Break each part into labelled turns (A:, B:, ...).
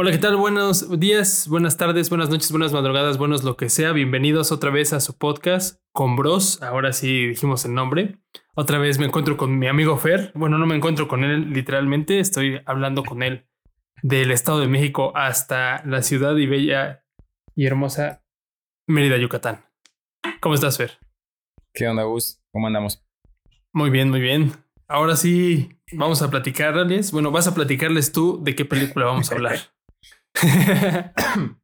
A: Hola, ¿qué tal? Buenos días, buenas tardes, buenas noches, buenas madrugadas, buenos lo que sea. Bienvenidos otra vez a su podcast con Bros. Ahora sí dijimos el nombre. Otra vez me encuentro con mi amigo Fer. Bueno, no me encuentro con él literalmente, estoy hablando con él del Estado de México hasta la ciudad y bella y hermosa Mérida, Yucatán. ¿Cómo estás, Fer?
B: ¿Qué onda, Gus? ¿Cómo andamos?
A: Muy bien, muy bien. Ahora sí, vamos a platicarles. Bueno, vas a platicarles tú de qué película vamos a hablar.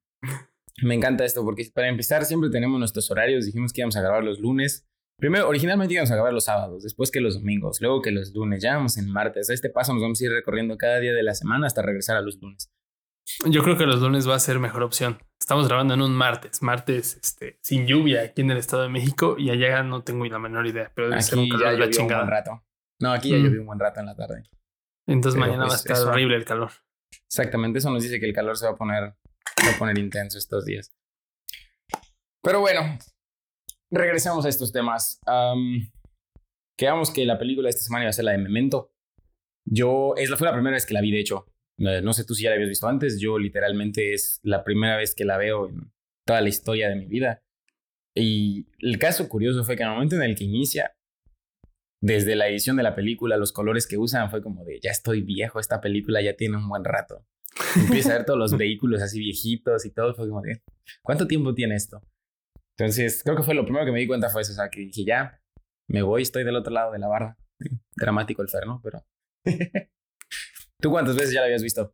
B: Me encanta esto porque para empezar siempre tenemos nuestros horarios. Dijimos que íbamos a grabar los lunes. Primero, originalmente íbamos a grabar los sábados, después que los domingos, luego que los lunes. Ya vamos en martes. A este paso nos vamos a ir recorriendo cada día de la semana hasta regresar a los lunes.
A: Yo creo que los lunes va a ser mejor opción. Estamos grabando en un martes, martes este, sin lluvia aquí en el Estado de México y allá no tengo la menor idea, pero debe
B: aquí ya llovió un buen rato. No, aquí ya mm. llovió un buen rato en la tarde.
A: Entonces mañana va a pues, estar horrible el calor.
B: Exactamente, eso nos dice que el calor se va a poner, a poner intenso estos días. Pero bueno, regresemos a estos temas. quedamos que la película de esta semana iba a ser la de Memento. Yo, es, fue la primera vez que la vi, de hecho. Eh, no sé tú si ya la habías visto antes. Yo literalmente es la primera vez que la veo en toda la historia de mi vida. Y el caso curioso fue que en el momento en el que inicia, desde la edición de la película, los colores que usan fue como de, ya estoy viejo, esta película ya tiene un buen rato. Empieza a ver todos los vehículos así viejitos y todo, fue como de, ¿cuánto tiempo tiene esto? Entonces, creo que fue lo primero que me di cuenta fue eso, o sea, que dije, ya, me voy, estoy del otro lado de la barra. Dramático el Fer, ¿no? Pero... ¿Tú cuántas veces ya la habías visto?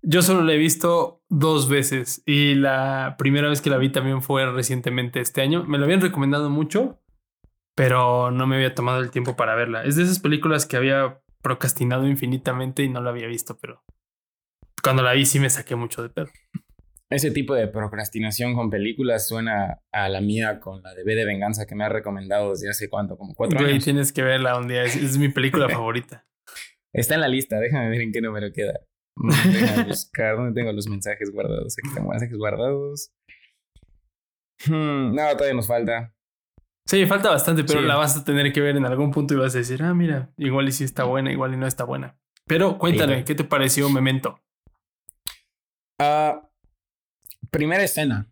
A: Yo solo la he visto dos veces y la primera vez que la vi también fue recientemente este año. Me lo habían recomendado mucho, pero no me había tomado el tiempo para verla. Es de esas películas que había procrastinado infinitamente y no la había visto, pero cuando la vi sí me saqué mucho de pedo.
B: Ese tipo de procrastinación con películas suena a la mía con la de B de Venganza que me ha recomendado desde hace cuánto, como cuatro Güey, años.
A: tienes que verla un día, es, mi película favorita.
B: Está en la lista, déjame ver en qué número queda. Déjame buscar dónde tengo los mensajes guardados. Aquí tengo mensajes guardados. Hmm, no, todavía nos falta.
A: Sí, falta bastante, pero la vas a tener que ver en algún punto y vas a decir, ah, mira, igual y sí está buena, igual y no está buena. Pero cuéntame, ¿qué te pareció Memento?
B: Ah, primera escena.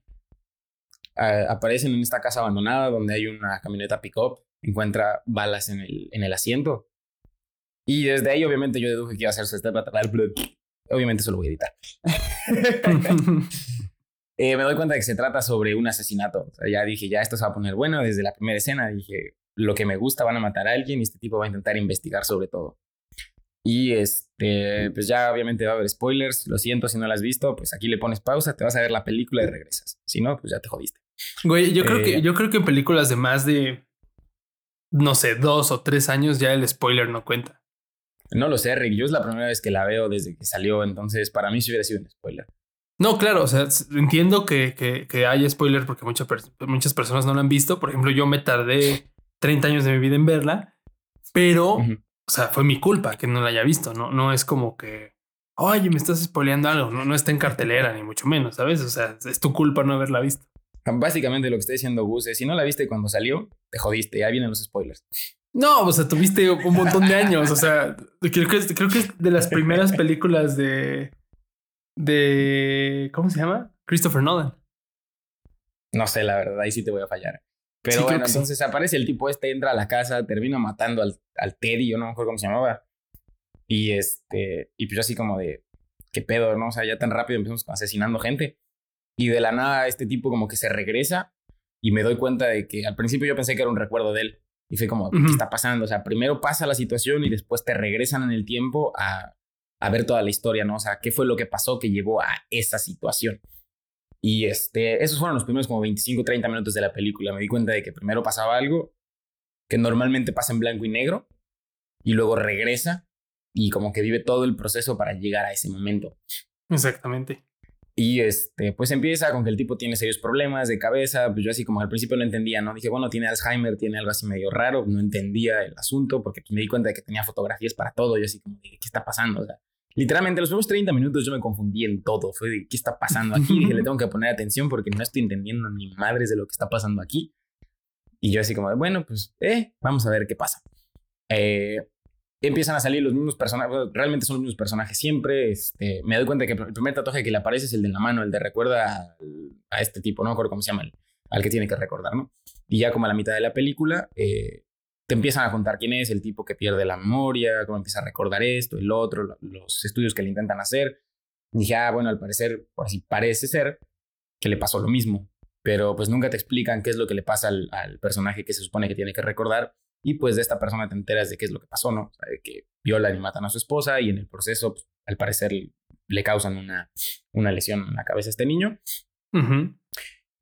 B: Uh, aparecen en esta casa abandonada donde hay una camioneta pick-up, encuentra balas en el, en el asiento. Y desde ahí, obviamente, yo deduje que iba a hacer su step Obviamente, eso lo voy a editar. Eh, me doy cuenta de que se trata sobre un asesinato. ya dije, ya esto se va a poner bueno desde la primera escena. Dije, lo que me gusta, van a matar a alguien y este tipo va a intentar investigar sobre todo. Y este, pues ya obviamente va a haber spoilers. Lo siento si no lo has visto, pues aquí le pones pausa, te vas a ver la película y regresas. Si no, pues ya te jodiste.
A: Güey, yo creo que eh, yo creo que en películas de más de no sé, dos o tres años ya el spoiler no cuenta.
B: No lo sé, Rick. Yo es la primera vez que la veo desde que salió, entonces para mí sí hubiera sido un spoiler.
A: No, claro, o sea, entiendo que, que, que hay spoiler porque muchas muchas personas no la han visto. Por ejemplo, yo me tardé 30 años de mi vida en verla, pero, o sea, fue mi culpa que no la haya visto. No, no es como que, oye, me estás spoileando algo. No, no está en cartelera, ni mucho menos, ¿sabes? O sea, es tu culpa no haberla visto.
B: Básicamente lo que está diciendo Gus es, si no la viste cuando salió, te jodiste, ya vienen los spoilers.
A: No, o sea, tuviste un montón de años, o sea, creo que, creo que es de las primeras películas de, de. ¿Cómo se llama? Christopher Nolan.
B: No sé, la verdad, ahí sí te voy a fallar. Pero bueno, entonces aparece el tipo este, entra a la casa, termina matando al, al Teddy, yo no me acuerdo cómo se llamaba. Y este, y pues así como de, ¿qué pedo, no? O sea, ya tan rápido empezamos asesinando gente. Y de la nada este tipo como que se regresa y me doy cuenta de que al principio yo pensé que era un recuerdo de él. Y fue como, ¿qué está pasando? O sea, primero pasa la situación y después te regresan en el tiempo a, a ver toda la historia, ¿no? O sea, qué fue lo que pasó que llevó a esa situación. Y este, esos fueron los primeros como 25, 30 minutos de la película. Me di cuenta de que primero pasaba algo que normalmente pasa en blanco y negro y luego regresa y como que vive todo el proceso para llegar a ese momento.
A: Exactamente.
B: Y este, pues empieza con que el tipo tiene serios problemas de cabeza. Pues yo así como al principio no entendía, ¿no? Dije, bueno, tiene Alzheimer, tiene algo así medio raro. No entendía el asunto porque me di cuenta de que tenía fotografías para todo. Yo así como, ¿qué está pasando? O sea, Literalmente, los primeros 30 minutos yo me confundí en todo. Fue de qué está pasando aquí. Dije, le tengo que poner atención porque no estoy entendiendo ni madres de lo que está pasando aquí. Y yo así como, bueno, pues, eh, vamos a ver qué pasa. Eh, empiezan a salir los mismos personajes, realmente son los mismos personajes siempre. Este, me doy cuenta que el primer tatuaje que le aparece es el de la mano, el de recuerda a, este tipo, no me acuerdo cómo se llama, al que tiene que recordar, ¿no? Y ya como a la mitad de la película, eh, te empiezan a contar quién es el tipo que pierde la memoria, cómo empieza a recordar esto, el otro, los estudios que le intentan hacer. Dije, ah, bueno, al parecer, por así parece ser, que le pasó lo mismo. Pero pues nunca te explican qué es lo que le pasa al, al personaje que se supone que tiene que recordar y pues de esta persona te enteras de qué es lo que pasó, ¿no? O sea, de que violan y matan a su esposa y en el proceso, pues, al parecer, le causan una, una lesión en la cabeza a este niño.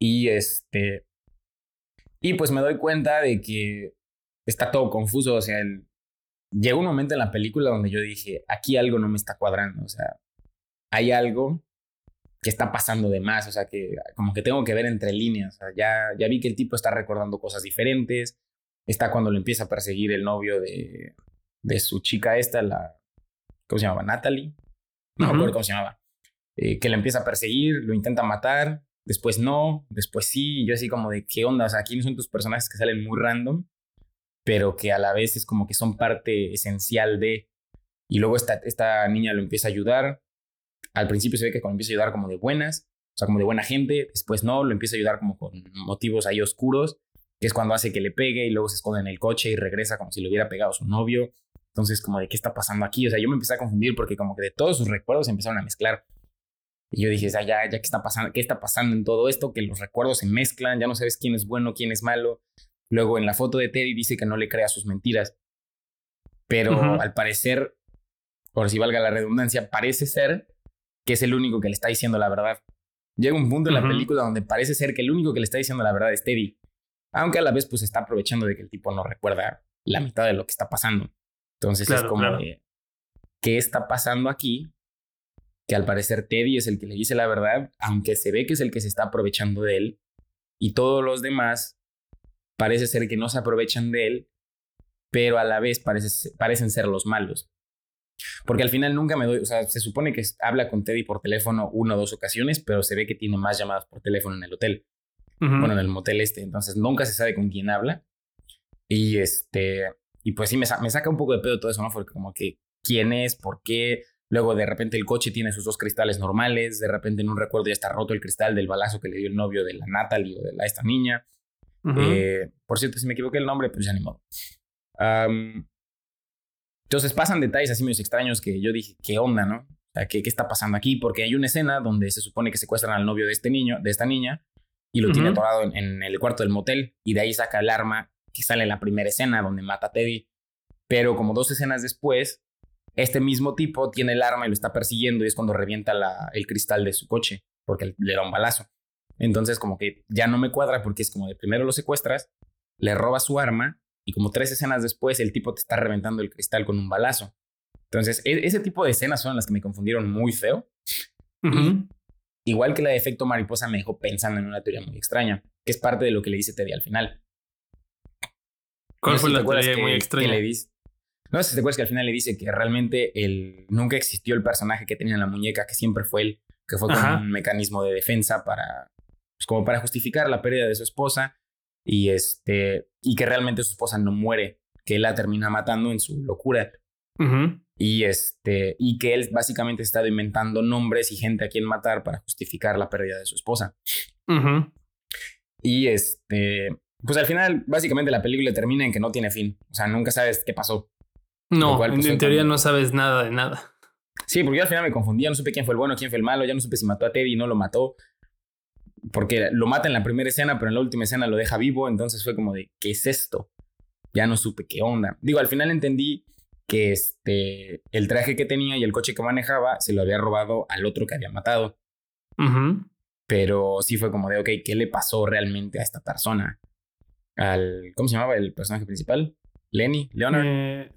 B: Y este. Y pues me doy cuenta de que está todo confuso. O sea, el, llegó un momento en la película donde yo dije, aquí algo no me está cuadrando. O sea, hay algo que está pasando de más. O sea, que como que tengo que ver entre líneas. O sea, ya, ya vi que el tipo está recordando cosas diferentes Está cuando lo empieza a perseguir el novio de, de su chica esta, la... ¿Cómo se llamaba? Natalie. No me acuerdo cómo se llamaba. Eh, que le empieza a perseguir, lo intenta matar, después no, después sí. Y yo así como de, ¿qué onda? O sea, aquí no son tus personajes que salen muy random, pero que a la vez es como que son parte esencial de... Y luego esta, esta niña lo empieza a ayudar. Al principio se ve que cuando empieza a ayudar como de buenas, o sea, como de buena gente. Después no, lo empieza a ayudar como con motivos ahí oscuros que es cuando hace que le pegue y luego se esconde en el coche y regresa como si le hubiera pegado a su novio. Entonces, como de qué está pasando aquí. O sea, yo me empecé a confundir porque como que de todos sus recuerdos se empezaron a mezclar. Y yo dije, o ya, ya, ¿qué está pasando? ¿Qué está pasando en todo esto? Que los recuerdos se mezclan, ya no sabes quién es bueno, quién es malo. Luego en la foto de Teddy dice que no le crea sus mentiras. Pero al parecer, por si valga la redundancia, parece ser que es el único que le está diciendo la verdad. Llega un punto en la película donde parece ser que el único que le está diciendo la verdad es Teddy. Aunque a la vez pues está aprovechando de que el tipo no recuerda la mitad de lo que está pasando. Entonces es como ¿qué está pasando aquí? Que al parecer Teddy es el que le dice la verdad, aunque se ve que es el que se está aprovechando de él. Y todos los demás parece ser que no se aprovechan de él, pero a la vez parece, parecen ser los malos. Porque al final nunca me doy, o sea, se supone que habla con Teddy por teléfono una o dos ocasiones, pero se ve que tiene más llamadas por teléfono en el hotel bueno, en el motel este, entonces nunca se sabe con quién habla. Y este, y pues sí, me, me saca un poco de pedo todo eso, ¿no? Porque como que, ¿quién es? ¿Por qué? Luego de repente el coche tiene sus dos cristales normales, de repente en un recuerdo ya está roto el cristal del balazo que le dio el novio de la Natalie o de la, esta niña. Eh, por cierto, si me equivoqué el nombre, pues ya ni modo. entonces pasan detalles así medio extraños que yo dije, ¿qué onda, no? O sea, ¿qué, ¿qué, está pasando aquí? Porque hay una escena donde se supone que secuestran al novio de este niño, de esta niña, y lo tiene atorado en, el cuarto del motel y de ahí saca el arma que sale en la primera escena donde mata a Teddy. Pero como dos escenas después, este mismo tipo tiene el arma y lo está persiguiendo y es cuando revienta el cristal de su coche porque le da un balazo. Entonces como que ya no me cuadra porque es como de primero lo secuestras, le robas su arma y como tres escenas después el tipo te está reventando el cristal con un balazo. Entonces e, ese tipo de escenas son las que me confundieron muy feo igual que la de efecto mariposa, me dejó pensando en una teoría muy extraña, que es parte de lo que le dice Teddy al final.
A: ¿Cuál fue la teoría muy extraña?
B: le dice, no sé si te acuerdas que al final le dice que realmente el, nunca existió el personaje que tenía en la muñeca, que siempre fue él, que fue como un mecanismo de defensa para, pues como para justificar la pérdida de su esposa y este, y que realmente su esposa no muere, que él la termina matando en su locura. Y, este, y que él básicamente ha estado inventando nombres y gente a quien matar para justificar la pérdida de su esposa. Y este, pues al final, básicamente la película termina en que no tiene fin. O sea, nunca sabes qué pasó.
A: No, pues, en, teoría no sabes nada de nada.
B: Sí, porque yo al final me confundía, no supe quién fue el bueno, quién fue el malo, ya no supe si mató a Teddy y no lo mató. Porque lo mata en la primera escena, pero en la última escena lo deja vivo, entonces fue como de, ¿qué es esto? Ya no supe qué onda. Digo, al final entendí que este, el traje que tenía y el coche que manejaba se lo había robado al otro que había matado. Pero sí fue como de, ok, ¿qué le pasó realmente a esta persona? Al, ¿Cómo se llamaba el personaje principal? Lenny, Leonard. Eh,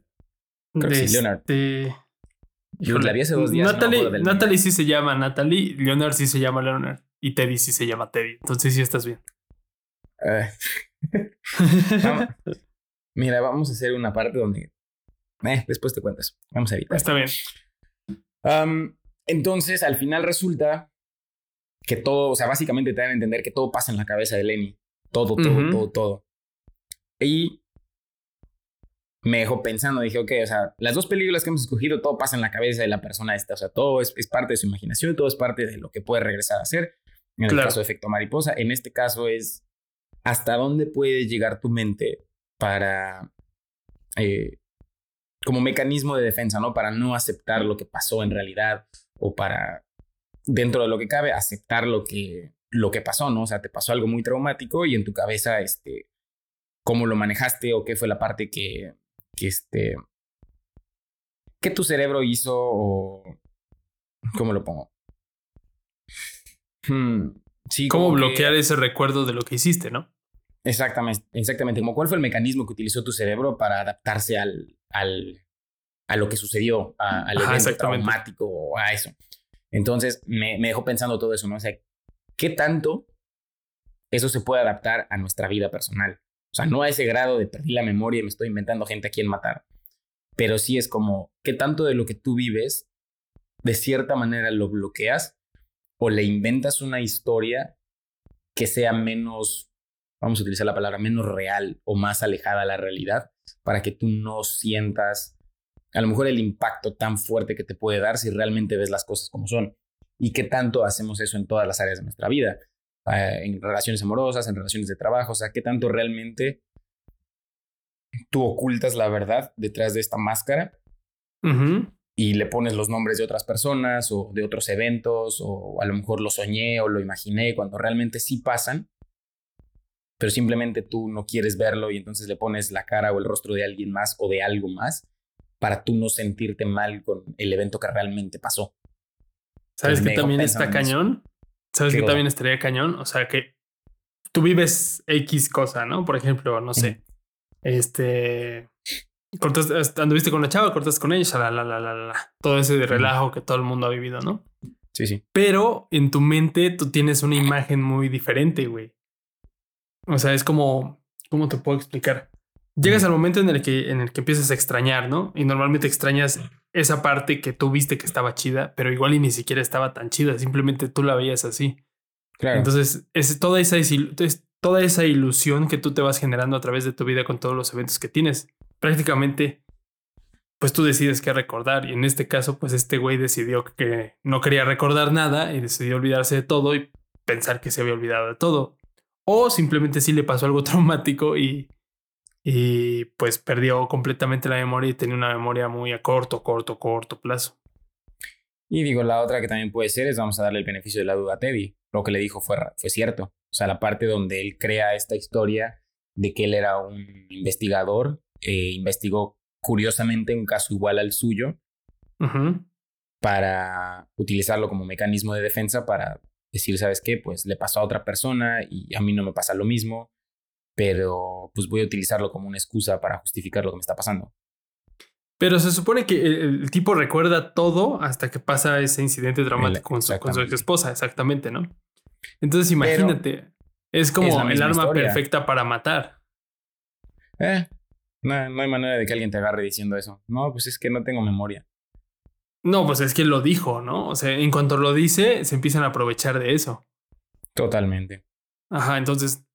B: Creo que sí, Leonard. Este... Yo la vi hace dos días.
A: Natalie, sí se llama Natalie, Leonard sí se llama Leonard y Teddy sí se llama Teddy. Entonces sí estás bien.
B: Eh, mira, vamos a hacer una parte donde eh, después te cuentas. Vamos a evitar.
A: Está bien.
B: entonces, al final resulta que todo, o sea, básicamente te dan a entender que todo pasa en la cabeza de Lenny. Todo, todo, todo, todo. Y me dejó pensando, dije, ok, o sea, las dos películas que hemos escogido, todo pasa en la cabeza de la persona esta, o sea, todo es, parte de su imaginación, todo es parte de lo que puede regresar a ser. En el caso de efecto mariposa, en este caso es hasta dónde puede llegar tu mente para, eh, como mecanismo de defensa, ¿no? Para no aceptar lo que pasó en realidad o para, dentro de lo que cabe, aceptar lo que, lo que pasó, ¿no? O sea, te pasó algo muy traumático y en tu cabeza, este, cómo lo manejaste o qué fue la parte que, que este, que tu cerebro hizo o, ¿cómo lo pongo?
A: Hmm, sí, ¿Cómo bloquear ese recuerdo de lo que hiciste, no?
B: Exactamente, exactamente. Como cuál fue el mecanismo que utilizó tu cerebro para adaptarse al, al, a lo que sucedió, al evento traumático o a eso. Entonces me, me dejó pensando todo eso, ¿no? O sea, ¿qué tanto eso se puede adaptar a nuestra vida personal? O sea, no a ese grado de perdí la memoria y me estoy inventando gente a quien matar. Pero sí es como, ¿qué tanto de lo que tú vives, de cierta manera lo bloqueas o le inventas una historia que sea menos, vamos a utilizar la palabra, menos real o más alejada a la realidad para que tú no sientas a lo mejor el impacto tan fuerte que te puede dar si realmente ves las cosas como son. Y qué tanto hacemos eso en todas las áreas de nuestra vida. Eh, en relaciones amorosas, en relaciones de trabajo, o sea, qué tanto realmente tú ocultas la verdad detrás de esta máscara y le pones los nombres de otras personas o de otros eventos o a lo mejor lo soñé o lo imaginé cuando realmente sí pasan, pero simplemente tú no quieres verlo y entonces le pones la cara o el rostro de alguien más o de algo más para tú no sentirte mal con el evento que realmente pasó.
A: ¿Sabes que también está cañón? ¿Sabes que también estaría cañón? O sea, que tú vives X cosa, ¿no? Por ejemplo, no sé, este, cortas, anduviste con la chava, cortas con ella, la, la, la, la, la, todo ese de relajo que todo el mundo ha vivido, ¿no?
B: Sí, sí.
A: Pero en tu mente tú tienes una imagen muy diferente, güey. O sea, es como, ¿cómo te puedo explicar? Llegas al momento en el que en el que empiezas a extrañar, ¿no? Y normalmente extrañas esa parte que tú viste que estaba chida, pero igual y ni siquiera estaba tan chida, simplemente tú la veías así. Claro. Entonces, es toda esa, es toda esa ilusión que tú te vas generando a través de tu vida con todos los eventos que tienes. Prácticamente, pues tú decides qué recordar. Y en este caso, pues este güey decidió que no quería recordar nada y decidió olvidarse de todo y pensar que se había olvidado de todo. O simplemente sí le pasó algo traumático y y pues perdió completamente la memoria y tenía una memoria muy a corto, corto, corto plazo.
B: Y digo, la otra que también puede ser es vamos a darle el beneficio de la duda a Teddy. Lo que le dijo fue, fue cierto. O sea, la parte donde él crea esta historia de que él era un investigador, eh, investigó curiosamente un caso igual al suyo para utilizarlo como mecanismo de defensa para decir, ¿sabes qué? Pues le pasó a otra persona y a mí no me pasa lo mismo pero pues voy a utilizarlo como una excusa para justificar lo que me está pasando.
A: Pero se supone que el, tipo recuerda todo hasta que pasa ese incidente dramático con su, con su, ex esposa, exactamente, ¿no? Entonces imagínate, es como el arma perfecta para matar.
B: Eh, no, no hay manera de que alguien te agarre diciendo eso. No, pues es que no tengo memoria.
A: No, pues es que lo dijo, ¿no? O sea, en cuanto lo dice, se empiezan a aprovechar de eso.
B: Totalmente.
A: Ajá, entonces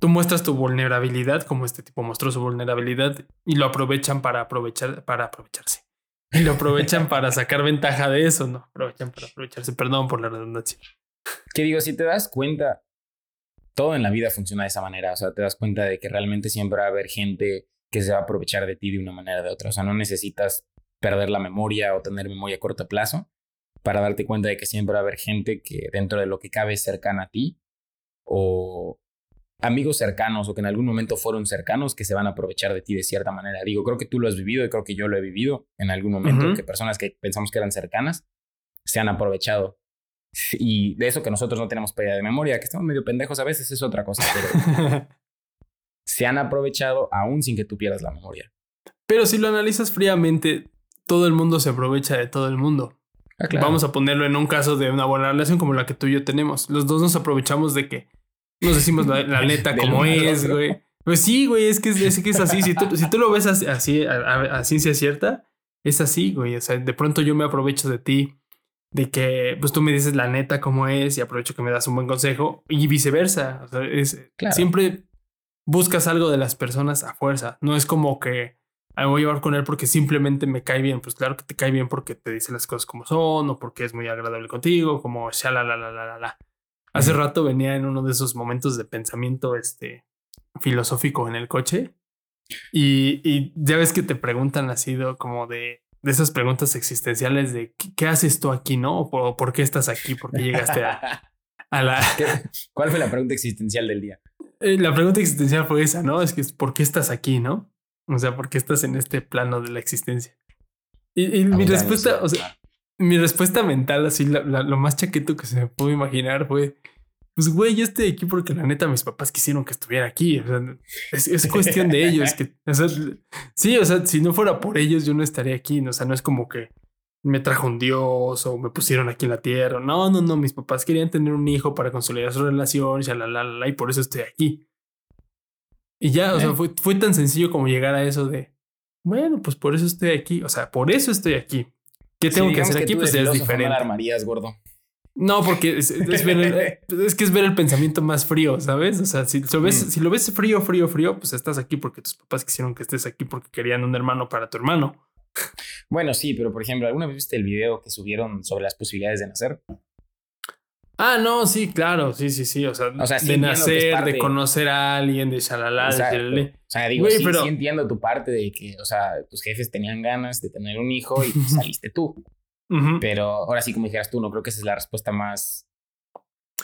A: tú muestras tu vulnerabilidad, como este tipo mostró su vulnerabilidad, y lo aprovechan para aprovechar, para aprovecharse. Y lo aprovechan para sacar ventaja de eso, ¿no? Aprovechan para aprovecharse. Perdón por la redundancia.
B: Que digo, si te das cuenta, todo en la vida funciona de esa manera. O sea, te das cuenta de que realmente siempre va a haber gente que se va a aprovechar de ti de una manera o de otra. O sea, no necesitas perder la memoria o tener memoria a corto plazo para darte cuenta de que siempre va a haber gente que dentro de lo que cabe es cercana a ti o, amigos cercanos o que en algún momento fueron cercanos que se van a aprovechar de ti de cierta manera. Digo, creo que tú lo has vivido y creo que yo lo he vivido en algún momento, que personas que pensamos que eran cercanas se han aprovechado. Y de eso que nosotros no tenemos pérdida de memoria, que estamos medio pendejos a veces es otra cosa, pero se han aprovechado aún sin que tú pierdas la memoria.
A: Pero si lo analizas fríamente, todo el mundo se aprovecha de todo el mundo. Ah, Vamos a ponerlo en un caso de una buena relación como la que tú y yo tenemos. Los dos nos aprovechamos de que nos decimos la, neta como es, güey. Pues sí, güey, es que es, que es así. Si tú, si tú lo ves así, así a, ciencia cierta, es así, güey. O sea, de pronto yo me aprovecho de ti, de que pues tú me dices la neta como es y aprovecho que me das un buen consejo y viceversa. O sea, es, siempre buscas algo de las personas a fuerza. No es como que me voy a llevar con él porque simplemente me cae bien. Pues claro que te cae bien porque te dice las cosas como son o porque es muy agradable contigo, como la la la la la. Hace rato venía en uno de esos momentos de pensamiento este filosófico en el coche y, y ya ves que te preguntan así como de, de esas preguntas existenciales de ¿qué, haces tú aquí, no? O por, qué estás aquí, por qué llegaste a, a la...
B: ¿Cuál fue la pregunta existencial del día?
A: Eh, la pregunta existencial fue esa, ¿no? Es que ¿por qué estás aquí, no? O sea, ¿por qué estás en este plano de la existencia? Y, mi respuesta, o sea, mi respuesta mental, así, lo más chaqueto que se me pudo imaginar fue, pues, güey, yo estoy aquí porque la neta mis papás quisieron que estuviera aquí. O sea, es, cuestión de ellos. Que, o sea, sí, o sea, si no fuera por ellos, yo no estaría aquí. O sea, no es como que me trajo un dios o me pusieron aquí en la tierra. No, no, no. Mis papás querían tener un hijo para consolidar su relación, ya la, la, la, y por eso estoy aquí. Y ya, o sea, fue, fue tan sencillo como llegar a eso de, bueno, pues por eso estoy aquí. O sea, por eso estoy aquí. ¿Qué tengo que hacer aquí? Pues es diferente. No
B: armarías, gordo.
A: No, porque es, ver es, que es ver el pensamiento más frío, ¿sabes? O sea, si lo, ves, mm. si lo ves frío, frío, frío, pues estás aquí porque tus papás quisieron que estés aquí porque querían un hermano para tu hermano.
B: Bueno, sí, pero por ejemplo, ¿alguna vez viste el video que subieron sobre las posibilidades de nacer?
A: Ah, no, sí, claro, sí, sí, sí. O sea, de nacer, de conocer a alguien, de shalala, de
B: O sea, digo, sí, pero... sí entiendo tu parte de que, o sea, tus jefes tenían ganas de tener un hijo y saliste tú. Pero ahora sí, como dijeras tú, no creo que esa es la respuesta más.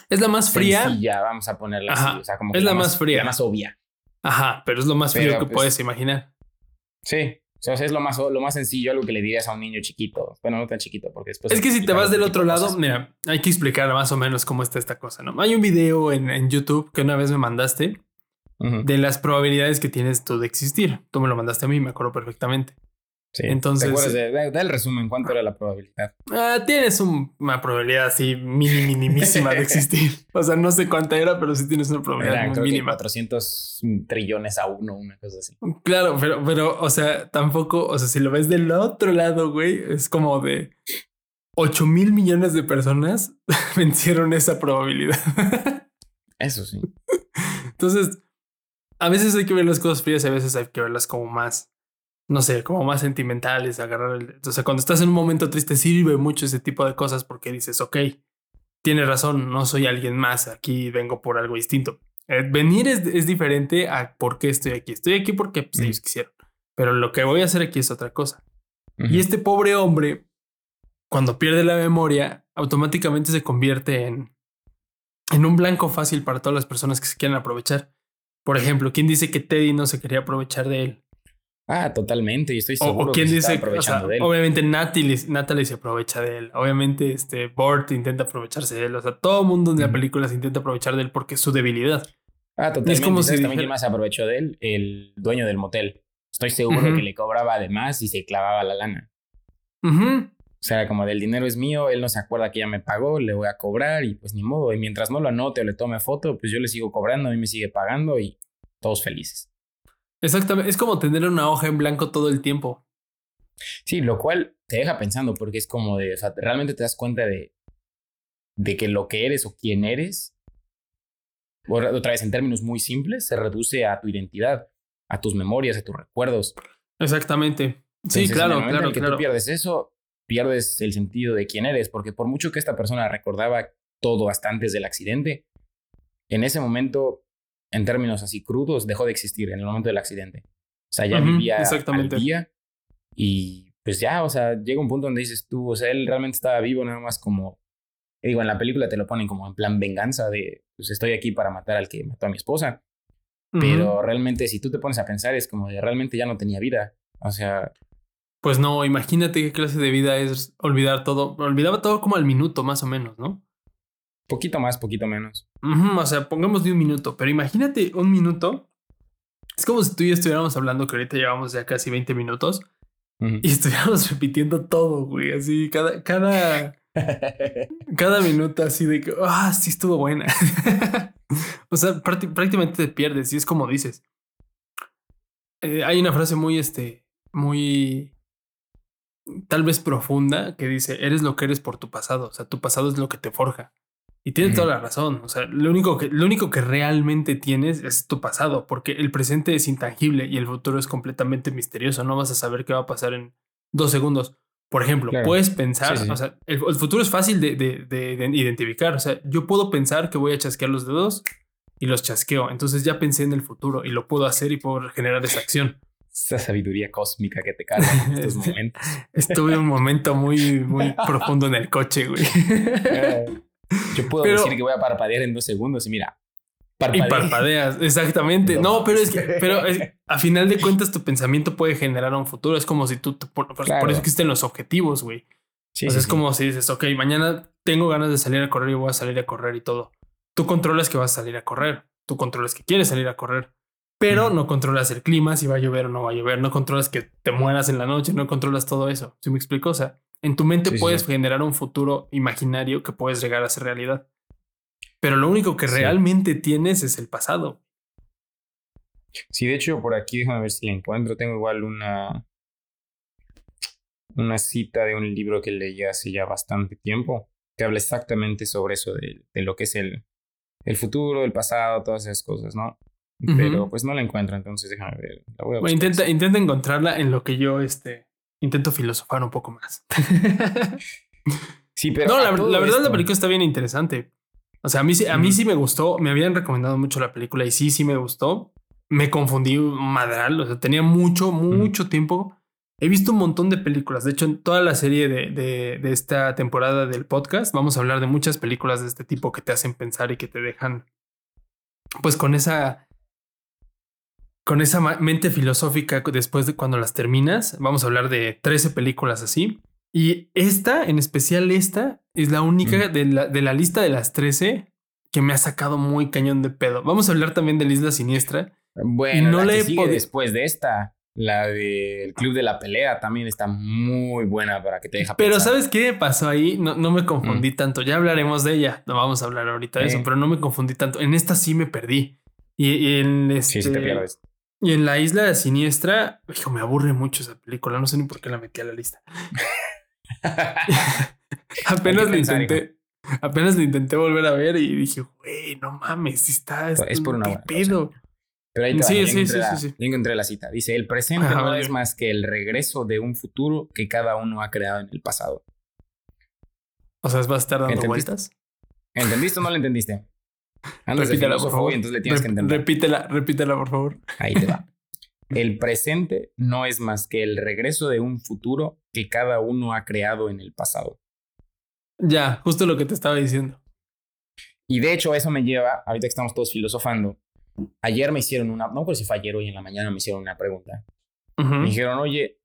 A: Es la más fría.
B: Ya vamos a ponerla así. O sea, como
A: es la, más, fría.
B: La más obvia.
A: Ajá, pero es lo más frío que pues puedes imaginar.
B: Sí. O sea, es lo más, lo más sencillo, algo que le dirías a un niño chiquito. Bueno, no tan chiquito, porque después.
A: Es que si te vas del otro lado, mira, hay que explicar más o menos cómo está esta cosa, ¿no? Hay un video en, en YouTube que una vez me mandaste de las probabilidades que tienes tú de existir. Tú me lo mandaste a mí, me acuerdo perfectamente.
B: Sí. Entonces. ¿Te el resumen? ¿Cuánto era la probabilidad?
A: Ah, tienes una probabilidad así minimísima de existir. o sea, no sé cuánta era, pero sí tienes una probabilidad mínima.
B: 400 trillones a uno, una cosa así.
A: Claro, pero, pero, o sea, tampoco, o sea, si lo ves del otro lado, güey, es como de 8 mil millones de personas vencieron esa probabilidad.
B: Eso sí.
A: Entonces, a veces hay que ver las cosas frías y a veces hay que verlas como más no sé, como más sentimentales, agarrar el... O sea, cuando estás en un momento triste sirve mucho ese tipo de cosas porque dices, ok, tienes razón, no soy alguien más, aquí vengo por algo distinto. Eh, venir es, diferente a por qué estoy aquí. Estoy aquí porque pues, ellos quisieron, pero lo que voy a hacer aquí es otra cosa. Y este pobre hombre, cuando pierde la memoria, automáticamente se convierte en, en un blanco fácil para todas las personas que se quieren aprovechar. Por ejemplo, ¿quién dice que Teddy no se quería aprovechar de él?
B: Ah, totalmente. Y estoy seguro o, quién
A: que dice, aprovechando de él. Obviamente Natalie, se aprovecha de él. Obviamente este Bort intenta aprovecharse de él. O sea, todo el mundo en la película se intenta aprovechar de él porque es su debilidad.
B: Ah, totalmente. Es como si también quién más se aprovechó de él, el dueño del motel. Estoy seguro que le cobraba además y se clavaba la lana. O sea, como del dinero es mío, él no se acuerda que ya me pagó, le voy a cobrar y pues ni modo. Y mientras no lo anote o le tome foto, pues yo le sigo cobrando, a mí me sigue pagando y todos felices.
A: Exactamente, es como tener una hoja en blanco todo el tiempo.
B: Sí, lo cual te deja pensando porque es como de, o sea, realmente te das cuenta de, de que lo que eres o quién eres, otra vez en términos muy simples, se reduce a tu identidad, a tus memorias, a tus recuerdos.
A: Exactamente. sí, claro, en el claro,
B: en que tú pierdes eso, pierdes el sentido de quién eres, porque por mucho que esta persona recordaba todo hasta antes del accidente, en ese momento en términos así crudos, dejó de existir en el momento del accidente. O sea, ya vivía exactamente. al día y pues ya, o sea, llega un punto donde dices tú, o sea, él realmente estaba vivo nada más como, digo, en la película te lo ponen como en plan venganza de, pues estoy aquí para matar al que mató a mi esposa. Pero realmente si tú te pones a pensar es como de realmente ya no tenía vida. O sea...
A: Pues no, imagínate qué clase de vida es olvidar todo. Olvidaba todo como al minuto más o menos, ¿no?
B: Poquito más, poquito menos.
A: o sea, pongamos de un minuto, pero imagínate un minuto. Es como si tú y yo estuviéramos hablando, que ahorita llevamos ya casi 20 minutos, y estuviéramos repitiendo todo, güey, así, cada, cada, cada minuto así de que, ah, sí estuvo buena. o sea, prácticamente te pierdes, y es como dices. Eh, hay una frase muy, este, muy, tal vez profunda, que dice, eres lo que eres por tu pasado, o sea, tu pasado es lo que te forja. Y tienes toda la razón. O sea, lo único, que, lo único que realmente tienes es tu pasado, porque el presente es intangible y el futuro es completamente misterioso. No vas a saber qué va a pasar en dos segundos. Por ejemplo, puedes pensar, o sea, el, futuro es fácil de, de, identificar. O sea, yo puedo pensar que voy a chasquear los dedos y los chasqueo. Entonces ya pensé en el futuro y lo puedo hacer y puedo generar esa acción.
B: Esa sabiduría cósmica que te carga en estos momentos.
A: Estuve un momento muy, muy profundo en el coche, güey.
B: Yo puedo decir que voy a parpadear en dos segundos y mira,
A: y parpadeas, exactamente. No, pero es que, pero a final de cuentas tu pensamiento puede generar un futuro. Es como si tú, por, eso existen los objetivos, güey. Sí, es como si dices, ok, mañana tengo ganas de salir a correr y voy a salir a correr y todo. Tú controlas que vas a salir a correr. Tú controlas que quieres salir a correr. Pero no controlas el clima, si va a llover o no va a llover. No controlas que te mueras en la noche. No controlas todo eso. ¿Sí me explico? O sea, en tu mente puedes generar un futuro imaginario que puedes llegar a ser realidad. Pero lo único que realmente tienes es el pasado.
B: Sí, de hecho, por aquí déjame ver si la encuentro. Tengo igual una. Una cita de un libro que leí hace ya bastante tiempo. Que habla exactamente sobre eso, de, lo que es el, el futuro, el pasado, todas esas cosas, ¿no? Pero pues no la encuentro, entonces déjame ver.
A: intenta, intenta encontrarla en lo que yo este, intento filosofar un poco más. sí, pero. No, la, la verdad, la película está bien interesante. O sea, a mí, a mí sí me gustó. Me habían recomendado mucho la película y sí, sí me gustó. Me confundí madral. O sea, tenía mucho, mucho tiempo. He visto un montón de películas. De hecho, en toda la serie de, de, de, esta temporada del podcast vamos a hablar de muchas películas de este tipo que te hacen pensar y que te dejan, pues, con esa, con esa mente filosófica después de cuando las terminas. Vamos a hablar de 13 películas así. Y esta, en especial esta, es la única de, la, de la lista de las 13 que me ha sacado muy cañón de pedo. Vamos a hablar también de la Isla Siniestra.
B: Bueno, no la le que después de esta, la del Club de la Pelea también está muy buena para que te deje
A: Pero ¿sabes qué pasó ahí? No, no me confundí tanto. Ya hablaremos de ella. No vamos a hablar ahorita de eso, pero no me confundí tanto. En esta sí me perdí. Y, en este, sí, te pierdes. Y en la Isla Siniestra, hijo, me aburre mucho esa película. No sé ni por qué la metí a la lista. apenas lo intenté. Apenas lo intenté volver a ver y dije, güey, no mames, está. Es por una
B: pedo. Pero ahí te sí, sí, sí, sí, sí, encontré la cita. Dice: El presente no es más que el regreso de un futuro que cada uno ha creado en el pasado.
A: O sea, ¿vas a estar dando vueltas?
B: ¿Entendiste o no lo entendiste? Repítela, por favor. entonces le tienes que entender.
A: Repítela, repítela, por favor.
B: Ahí te va. El presente no es más que el regreso de un futuro que cada uno ha creado en el pasado.
A: Ya, justo lo que te estaba diciendo.
B: Y de hecho eso me lleva, ahorita que estamos todos filosofando, ayer me hicieron una, no sé si fue ayer hoy en la mañana me hicieron una pregunta. Me dijeron, oye,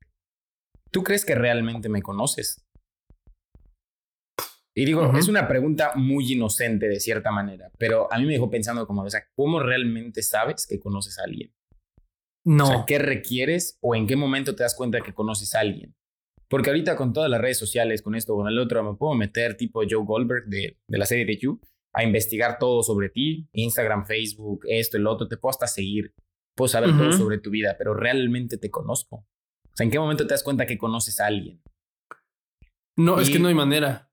B: ¿tú crees que realmente me conoces? Y digo, es una pregunta muy inocente de cierta manera, pero a mí me dejó pensando como, o sea, ¿cómo realmente sabes que conoces a alguien? No. O sea, ¿qué requieres o en qué momento te das cuenta que conoces a alguien? Porque ahorita con todas las redes sociales, con esto, con el otro, me puedo meter tipo Joe Goldberg de, de la serie de You a investigar todo sobre ti, Instagram, Facebook, esto, el otro, te puedo hasta seguir, puedo saber todo sobre tu vida, pero realmente te conozco. O sea, ¿en qué momento te das cuenta que conoces a alguien?
A: No, es que no hay manera.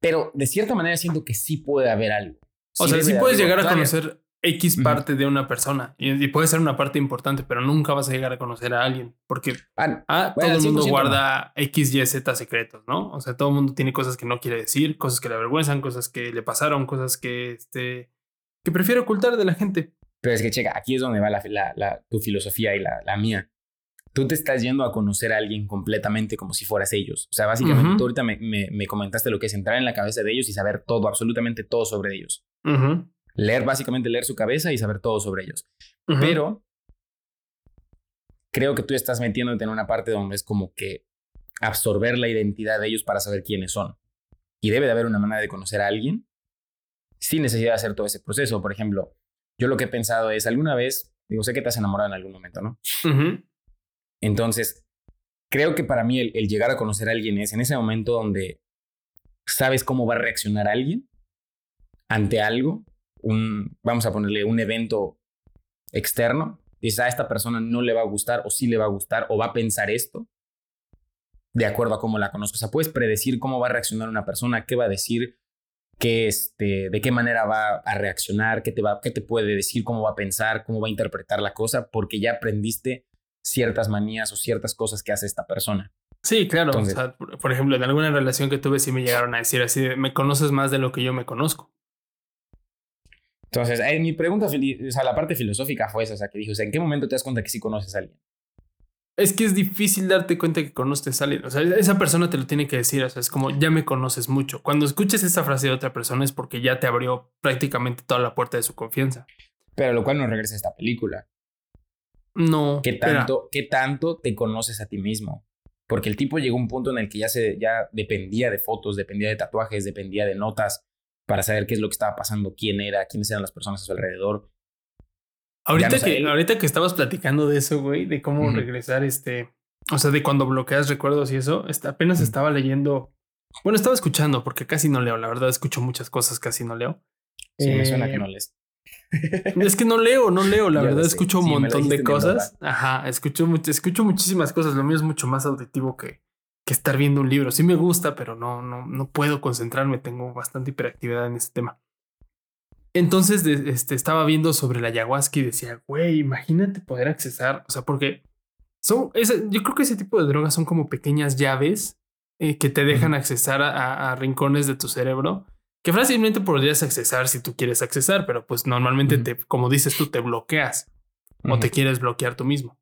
B: Pero de cierta manera siento que sí puede haber algo.
A: o sea, sí puedes llegar a conocer X parte de una persona y, puede ser una parte importante, pero nunca vas a llegar a conocer a alguien porque ah, ah todo el mundo guarda X, Y, Z secretos, ¿no? O sea, todo el mundo tiene cosas que no quiere decir, cosas que le avergüenzan, cosas que le pasaron, cosas que, este, que prefiere ocultar de la gente.
B: Pero es que, checa, aquí es donde va la, la, tu filosofía y la, la, mía. Tú te estás yendo a conocer a alguien completamente como si fueras ellos. O sea, básicamente tú ahorita me, me, comentaste lo que es entrar en la cabeza de ellos y saber todo, absolutamente todo sobre ellos leer, básicamente leer su cabeza y saber todo sobre ellos. Pero creo que tú estás metiéndote en una parte donde es como que absorber la identidad de ellos para saber quiénes son. Y debe de haber una manera de conocer a alguien sin necesidad de hacer todo ese proceso. Por ejemplo, yo lo que he pensado es, alguna vez, digo, sé que te has enamorado en algún momento, ¿no? Entonces, creo que para mí el, llegar a conocer a alguien es en ese momento donde sabes cómo va a reaccionar alguien ante algo un, vamos a ponerle un evento externo, dices, a esta persona no le va a gustar o sí le va a gustar o va a pensar esto, de acuerdo a cómo la conozco. O sea, puedes predecir cómo va a reaccionar una persona, qué va a decir, qué, este, de qué manera va a reaccionar, qué te, va, qué te puede decir, cómo va a pensar, cómo va a interpretar la cosa, porque ya aprendiste ciertas manías o ciertas cosas que hace esta persona.
A: Sí, claro. o sea, por ejemplo, en alguna relación que tuve sí me llegaron a decir así, me conoces más de lo que yo me conozco.
B: Entonces, mi pregunta, o sea, la parte filosófica fue esa, o sea, que dijo, o sea, ¿en qué momento te das cuenta que sí conoces a alguien?
A: Es que es difícil darte cuenta que conoces a alguien. O sea, esa persona te lo tiene que decir. O sea, es como ya me conoces mucho. Cuando escuches esa frase de otra persona es porque ya te abrió prácticamente toda la puerta de su confianza.
B: Pero lo cual no regresa a esta película.
A: No.
B: ¿Qué tanto, ¿Qué tanto te conoces a ti mismo? Porque el tipo llegó a un punto en el que ya, se, ya dependía de fotos, dependía de tatuajes, dependía de notas para saber qué es lo que estaba pasando, quién era, quiénes eran las personas a su alrededor.
A: Ahorita, que, ahorita que estabas platicando de eso, güey, de cómo regresar, este, o sea, de cuando bloqueas recuerdos y eso, este, apenas estaba leyendo, bueno, estaba escuchando, porque casi no leo, la verdad, escucho muchas cosas, casi no leo.
B: Sí, me suena que eh, no lees.
A: Es que no leo, no leo, la verdad, escucho un montón de cosas. Ajá, escucho, escucho muchísimas cosas, lo mío es mucho más auditivo que, que estar viendo un libro. Sí me gusta, pero no, no, no puedo concentrarme, tengo bastante hiperactividad en ese tema. Entonces este, estaba viendo sobre la ayahuasca y decía, güey, imagínate poder accesar, o sea, porque son, yo creo que ese tipo de drogas son como pequeñas llaves eh, que te dejan accesar a, rincones de tu cerebro que fácilmente podrías accesar si tú quieres accesar, pero pues normalmente te, como dices tú, te bloqueas o te quieres bloquear tú mismo.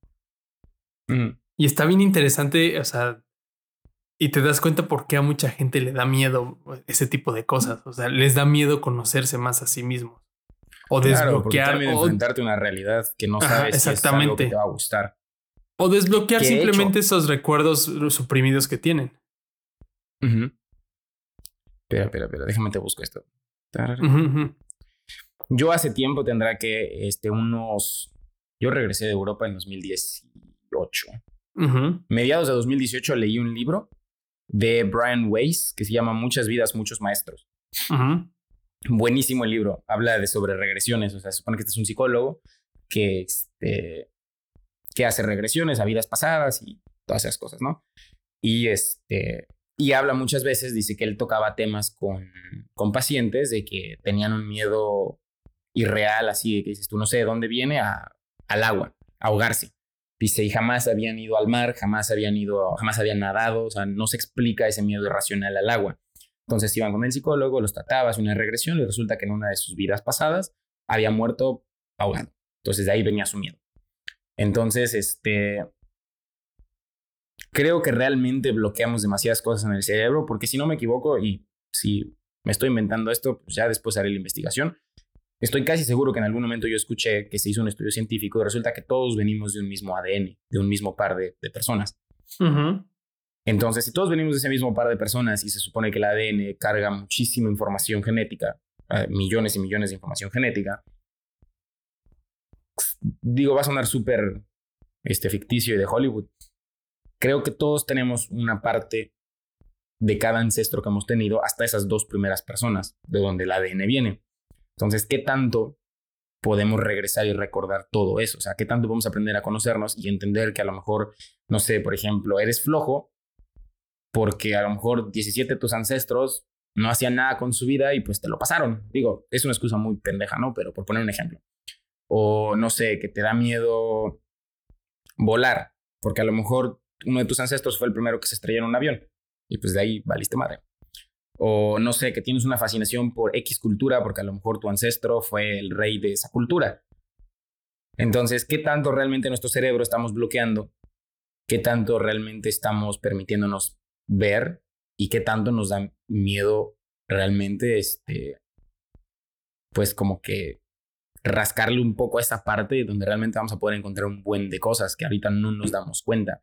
A: Y está bien interesante, o sea, y te das cuenta por qué a mucha gente le da miedo ese tipo de cosas. O sea, les da miedo conocerse más a sí mismos.
B: O desbloquear. o enfrentarte a una realidad que no sabes exactamente. si es te va a gustar.
A: O desbloquear simplemente esos recuerdos suprimidos que tienen.
B: Espera, espera, espera. Déjame te busco esto. Yo hace tiempo tendrá que, este, unos... Yo regresé de Europa en 2018. Mediados de 2018 leí un libro de Brian Weiss que se llama Muchas vidas, muchos maestros. Buenísimo el libro. Habla de sobre regresiones. O sea, se supone que este es un psicólogo que, este, que hace regresiones a vidas pasadas y todas esas cosas, ¿no? Y este. Y habla muchas veces, dice que él tocaba temas con, con pacientes de que tenían un miedo irreal, así de que dices, tú no sé de dónde viene, a, al agua, ahogarse. Dice, y jamás habían ido al mar, jamás habían ido, jamás habían nadado, o sea, no se explica ese miedo irracional al agua. Entonces iban con el psicólogo, los trataba, hace una regresión y resulta que en una de sus vidas pasadas había muerto ahogado. Entonces de ahí venía su miedo. Entonces, este, creo que realmente bloqueamos demasiadas cosas en el cerebro, porque si no me equivoco, y si me estoy inventando esto, pues ya después haré la investigación, Estoy casi seguro que en algún momento yo escuché que se hizo un estudio científico y resulta que todos venimos de un mismo ADN, de un mismo par de, personas. Entonces, si todos venimos de ese mismo par de personas y se supone que el ADN carga muchísima información genética, eh, millones y millones de información genética, digo, va a sonar súper este, ficticio y de Hollywood. Creo que todos tenemos una parte de cada ancestro que hemos tenido hasta esas dos primeras personas, de donde el ADN viene. Entonces, ¿qué tanto podemos regresar y recordar todo eso? O sea, ¿qué tanto podemos aprender a conocernos y entender que a lo mejor, no sé, por ejemplo, eres flojo porque a lo mejor 17 de tus ancestros no hacían nada con su vida y pues te lo pasaron. Digo, es una excusa muy pendeja, ¿no? Pero por poner un ejemplo. O no sé, que te da miedo volar, porque a lo mejor uno de tus ancestros fue el primero que se estrelló en un avión y pues de ahí valiste madre. O no sé, que tienes una fascinación por X cultura porque a lo mejor tu ancestro fue el rey de esa cultura. Entonces, ¿qué tanto realmente nuestro cerebro estamos bloqueando? ¿Qué tanto realmente estamos permitiéndonos ver? ¿Y qué tanto nos da miedo realmente, este, pues como que rascarle un poco a esa parte donde realmente vamos a poder encontrar un buen de cosas que ahorita no nos damos cuenta.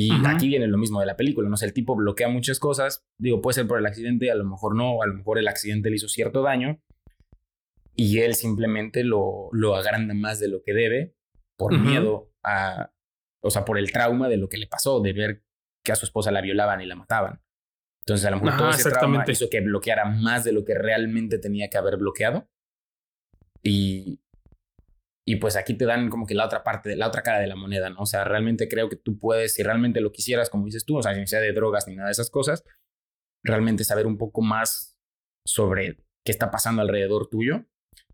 B: Y aquí viene lo mismo de la película, no sé, el tipo bloquea muchas cosas, digo, puede ser por el accidente, a lo mejor no, a lo mejor el accidente le hizo cierto daño y él simplemente lo, lo agranda más de lo que debe por miedo a, o sea, por el trauma de lo que le pasó, de ver que a su esposa la violaban y la mataban. Entonces, a lo mejor todo ese trauma hizo que bloqueara más de lo que realmente tenía que haber bloqueado. Y, y pues aquí te dan como que la otra parte, la otra cara de la moneda, ¿no? O sea, realmente creo que tú puedes, si realmente lo quisieras, como dices tú, o sea, sin sea de drogas ni nada de esas cosas, realmente saber un poco más sobre qué está pasando alrededor tuyo.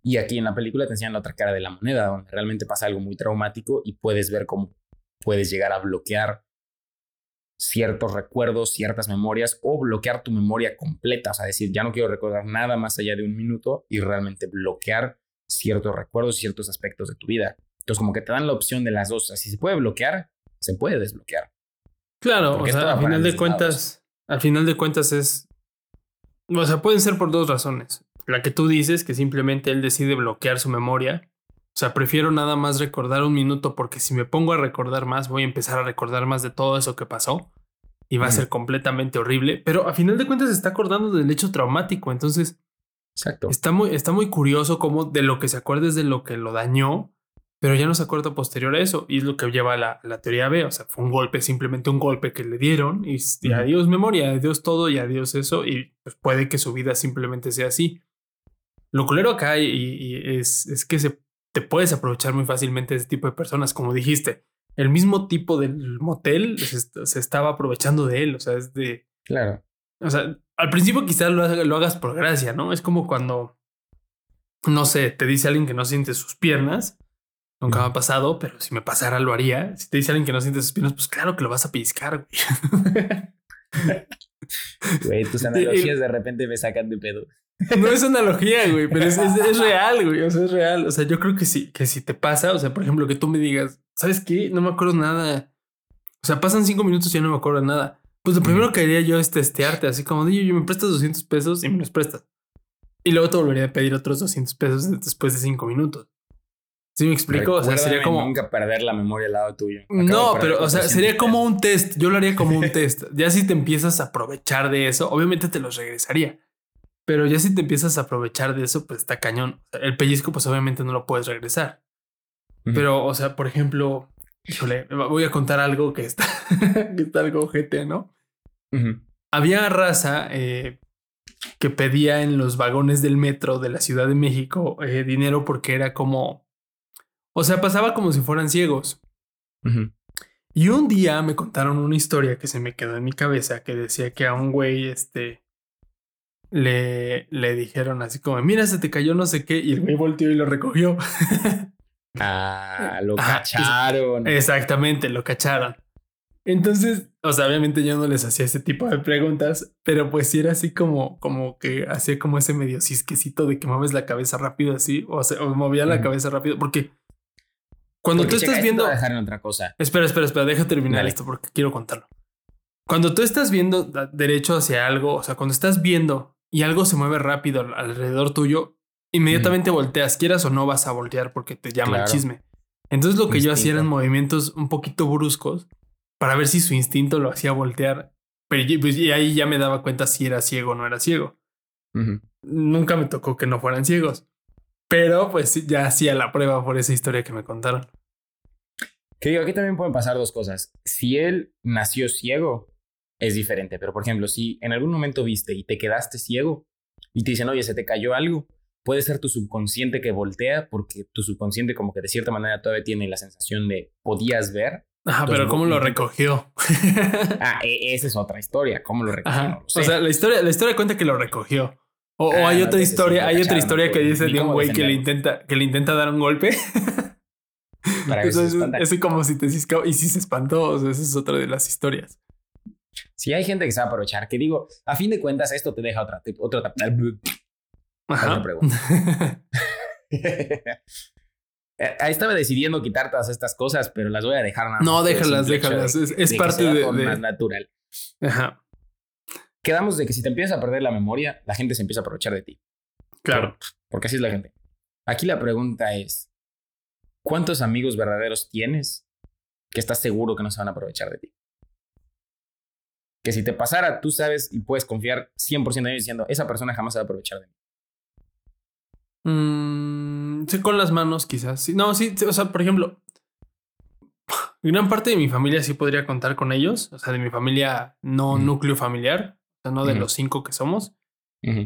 B: Y aquí en la película te enseñan la otra cara de la moneda, donde realmente pasa algo muy traumático y puedes ver cómo puedes llegar a bloquear ciertos recuerdos, ciertas memorias o bloquear tu memoria completa. O sea, decir, ya no quiero recordar nada más allá de un minuto y realmente bloquear ciertos recuerdos, ciertos aspectos de tu vida. Entonces, como que te dan la opción de las dos. Si se puede bloquear, se puede desbloquear.
A: Claro, o sea, al final de cuentas, al final de cuentas es, o sea, pueden ser por dos razones. La que tú dices, que simplemente él decide bloquear su memoria. O sea, prefiero nada más recordar un minuto porque si me pongo a recordar más, voy a empezar a recordar más de todo eso que pasó y va a ser completamente horrible. Pero a final de cuentas se está acordando del hecho traumático. Entonces,
B: Exacto.
A: Está muy, está muy curioso cómo de lo que se acuerda es de lo que lo dañó, pero ya no se acuerda posterior a eso. Y es lo que lleva la, la teoría B. O sea, fue un golpe, simplemente un golpe que le dieron y, adiós memoria, adiós todo y adiós eso. Y pues puede que su vida simplemente sea así. Lo culero acá y, es, es que se, te puedes aprovechar muy fácilmente de ese tipo de personas, como dijiste. El mismo tipo del motel se, se estaba aprovechando de él, o sea, es de...
B: Claro.
A: O sea, al principio quizás lo, lo hagas por gracia, ¿no? Es como cuando, no sé, te dice alguien que no siente sus piernas. Nunca me ha pasado, pero si me pasara lo haría. Si te dice alguien que no siente sus piernas, pues claro que lo vas a pellizcar,
B: güey. Güey, tus analogías de repente me sacan de pedo.
A: No es analogía, güey, pero es, es, real, güey. O sea, es real. O sea, yo creo que sí, que si te pasa, o sea, por ejemplo, que tú me digas, ¿sabes qué? No me acuerdo nada. O sea, pasan cinco minutos y ya no me acuerdo nada. Pues lo primero que haría yo es testearte, así como, yo, yo me prestas 200 pesos y me los prestas. Y luego te volvería a pedir otros 200 pesos después de 5 minutos. ¿Sí me explico? o sea, sería como.
B: Nunca perder la memoria al lado tuyo.
A: no, pero, o sea, sería como un test. Yo lo haría como un test. Ya si te empiezas a aprovechar de eso, obviamente te los regresaría. Pero ya si te empiezas a aprovechar de eso, pues está cañón. el pellizco, pues obviamente no lo puedes regresar. Pero, o sea, por ejemplo, híjole, voy a contar algo que está, que está algo GT, ¿no? Había raza eh, que pedía en los vagones del metro de la Ciudad de México eh, dinero porque era como. O sea, pasaba como si fueran ciegos. Y un día me contaron una historia que se me quedó en mi cabeza que decía que a un güey, este. Le, le dijeron así como, mira, se te cayó no sé qué, y el güey volteó y lo recogió.
B: ah, lo cacharon.
A: Exactamente, lo cacharon. Entonces, o sea, obviamente yo no les hacía ese tipo de preguntas, pero pues sí era así como, como que hacía como ese medio cisquecito de que mueves la cabeza rápido así, o, sea, o movía la cabeza rápido, porque cuando tú estás viendo...
B: dejar en otra cosa.
A: Espera, espera, espera, deja terminar esto porque quiero contarlo. Cuando tú estás viendo derecho hacia algo, o sea, cuando estás viendo y algo se mueve rápido alrededor tuyo, inmediatamente volteas, quieras o no vas a voltear porque te llama el chisme. Entonces lo que yo hacía eran movimientos un poquito bruscos para ver si su instinto lo hacía voltear. Pero pues, y ahí ya me daba cuenta si era ciego o no era ciego. Nunca me tocó que no fueran ciegos. Pero pues ya hacía la prueba por esa historia que me contaron.
B: Que digo, aquí también pueden pasar dos cosas. Si él nació ciego, es diferente. Pero por ejemplo, si en algún momento viste y te quedaste ciego y te dicen, oye, se te cayó algo, puede ser tu subconsciente que voltea porque tu subconsciente como que de cierta manera todavía tiene la sensación de podías ver
A: Ajá, pero ¿cómo lo recogió?
B: ah, e, esa es otra historia. ¿Cómo lo recogió?
A: O sea, la historia, la historia cuenta que lo recogió. O, ah, hay otra historia, hay otra historia que dice de un güey que le intenta, que le intenta dar un golpe. Para es, es como si te y si se espantó. O sea, esa es otra de las historias.
B: Si hay gente que se va a aprovechar, que digo, a fin de cuentas, esto te deja otra, otra, otra pregunta. Eh, ahí estaba decidiendo quitar todas estas cosas, pero las voy a dejar nada
A: No, déjalas, déjalas. es, parte de,
B: más natural.
A: Ajá.
B: Quedamos de que si te empiezas a perder la memoria, la gente se empieza a aprovechar de ti.
A: Claro.
B: porque así es la gente. Aquí la pregunta es: ¿cuántos amigos verdaderos tienes que estás seguro que no se van a aprovechar de ti? Que si te pasara, tú sabes y puedes confiar 100% en ellos diciendo, esa persona jamás se va a aprovechar de mí.
A: Mm, sí, con las manos quizás. No, sí, o sea, por ejemplo, gran parte de mi familia sí podría contar con ellos. O sea, de mi familia no núcleo familiar, o sea, no de los cinco que somos.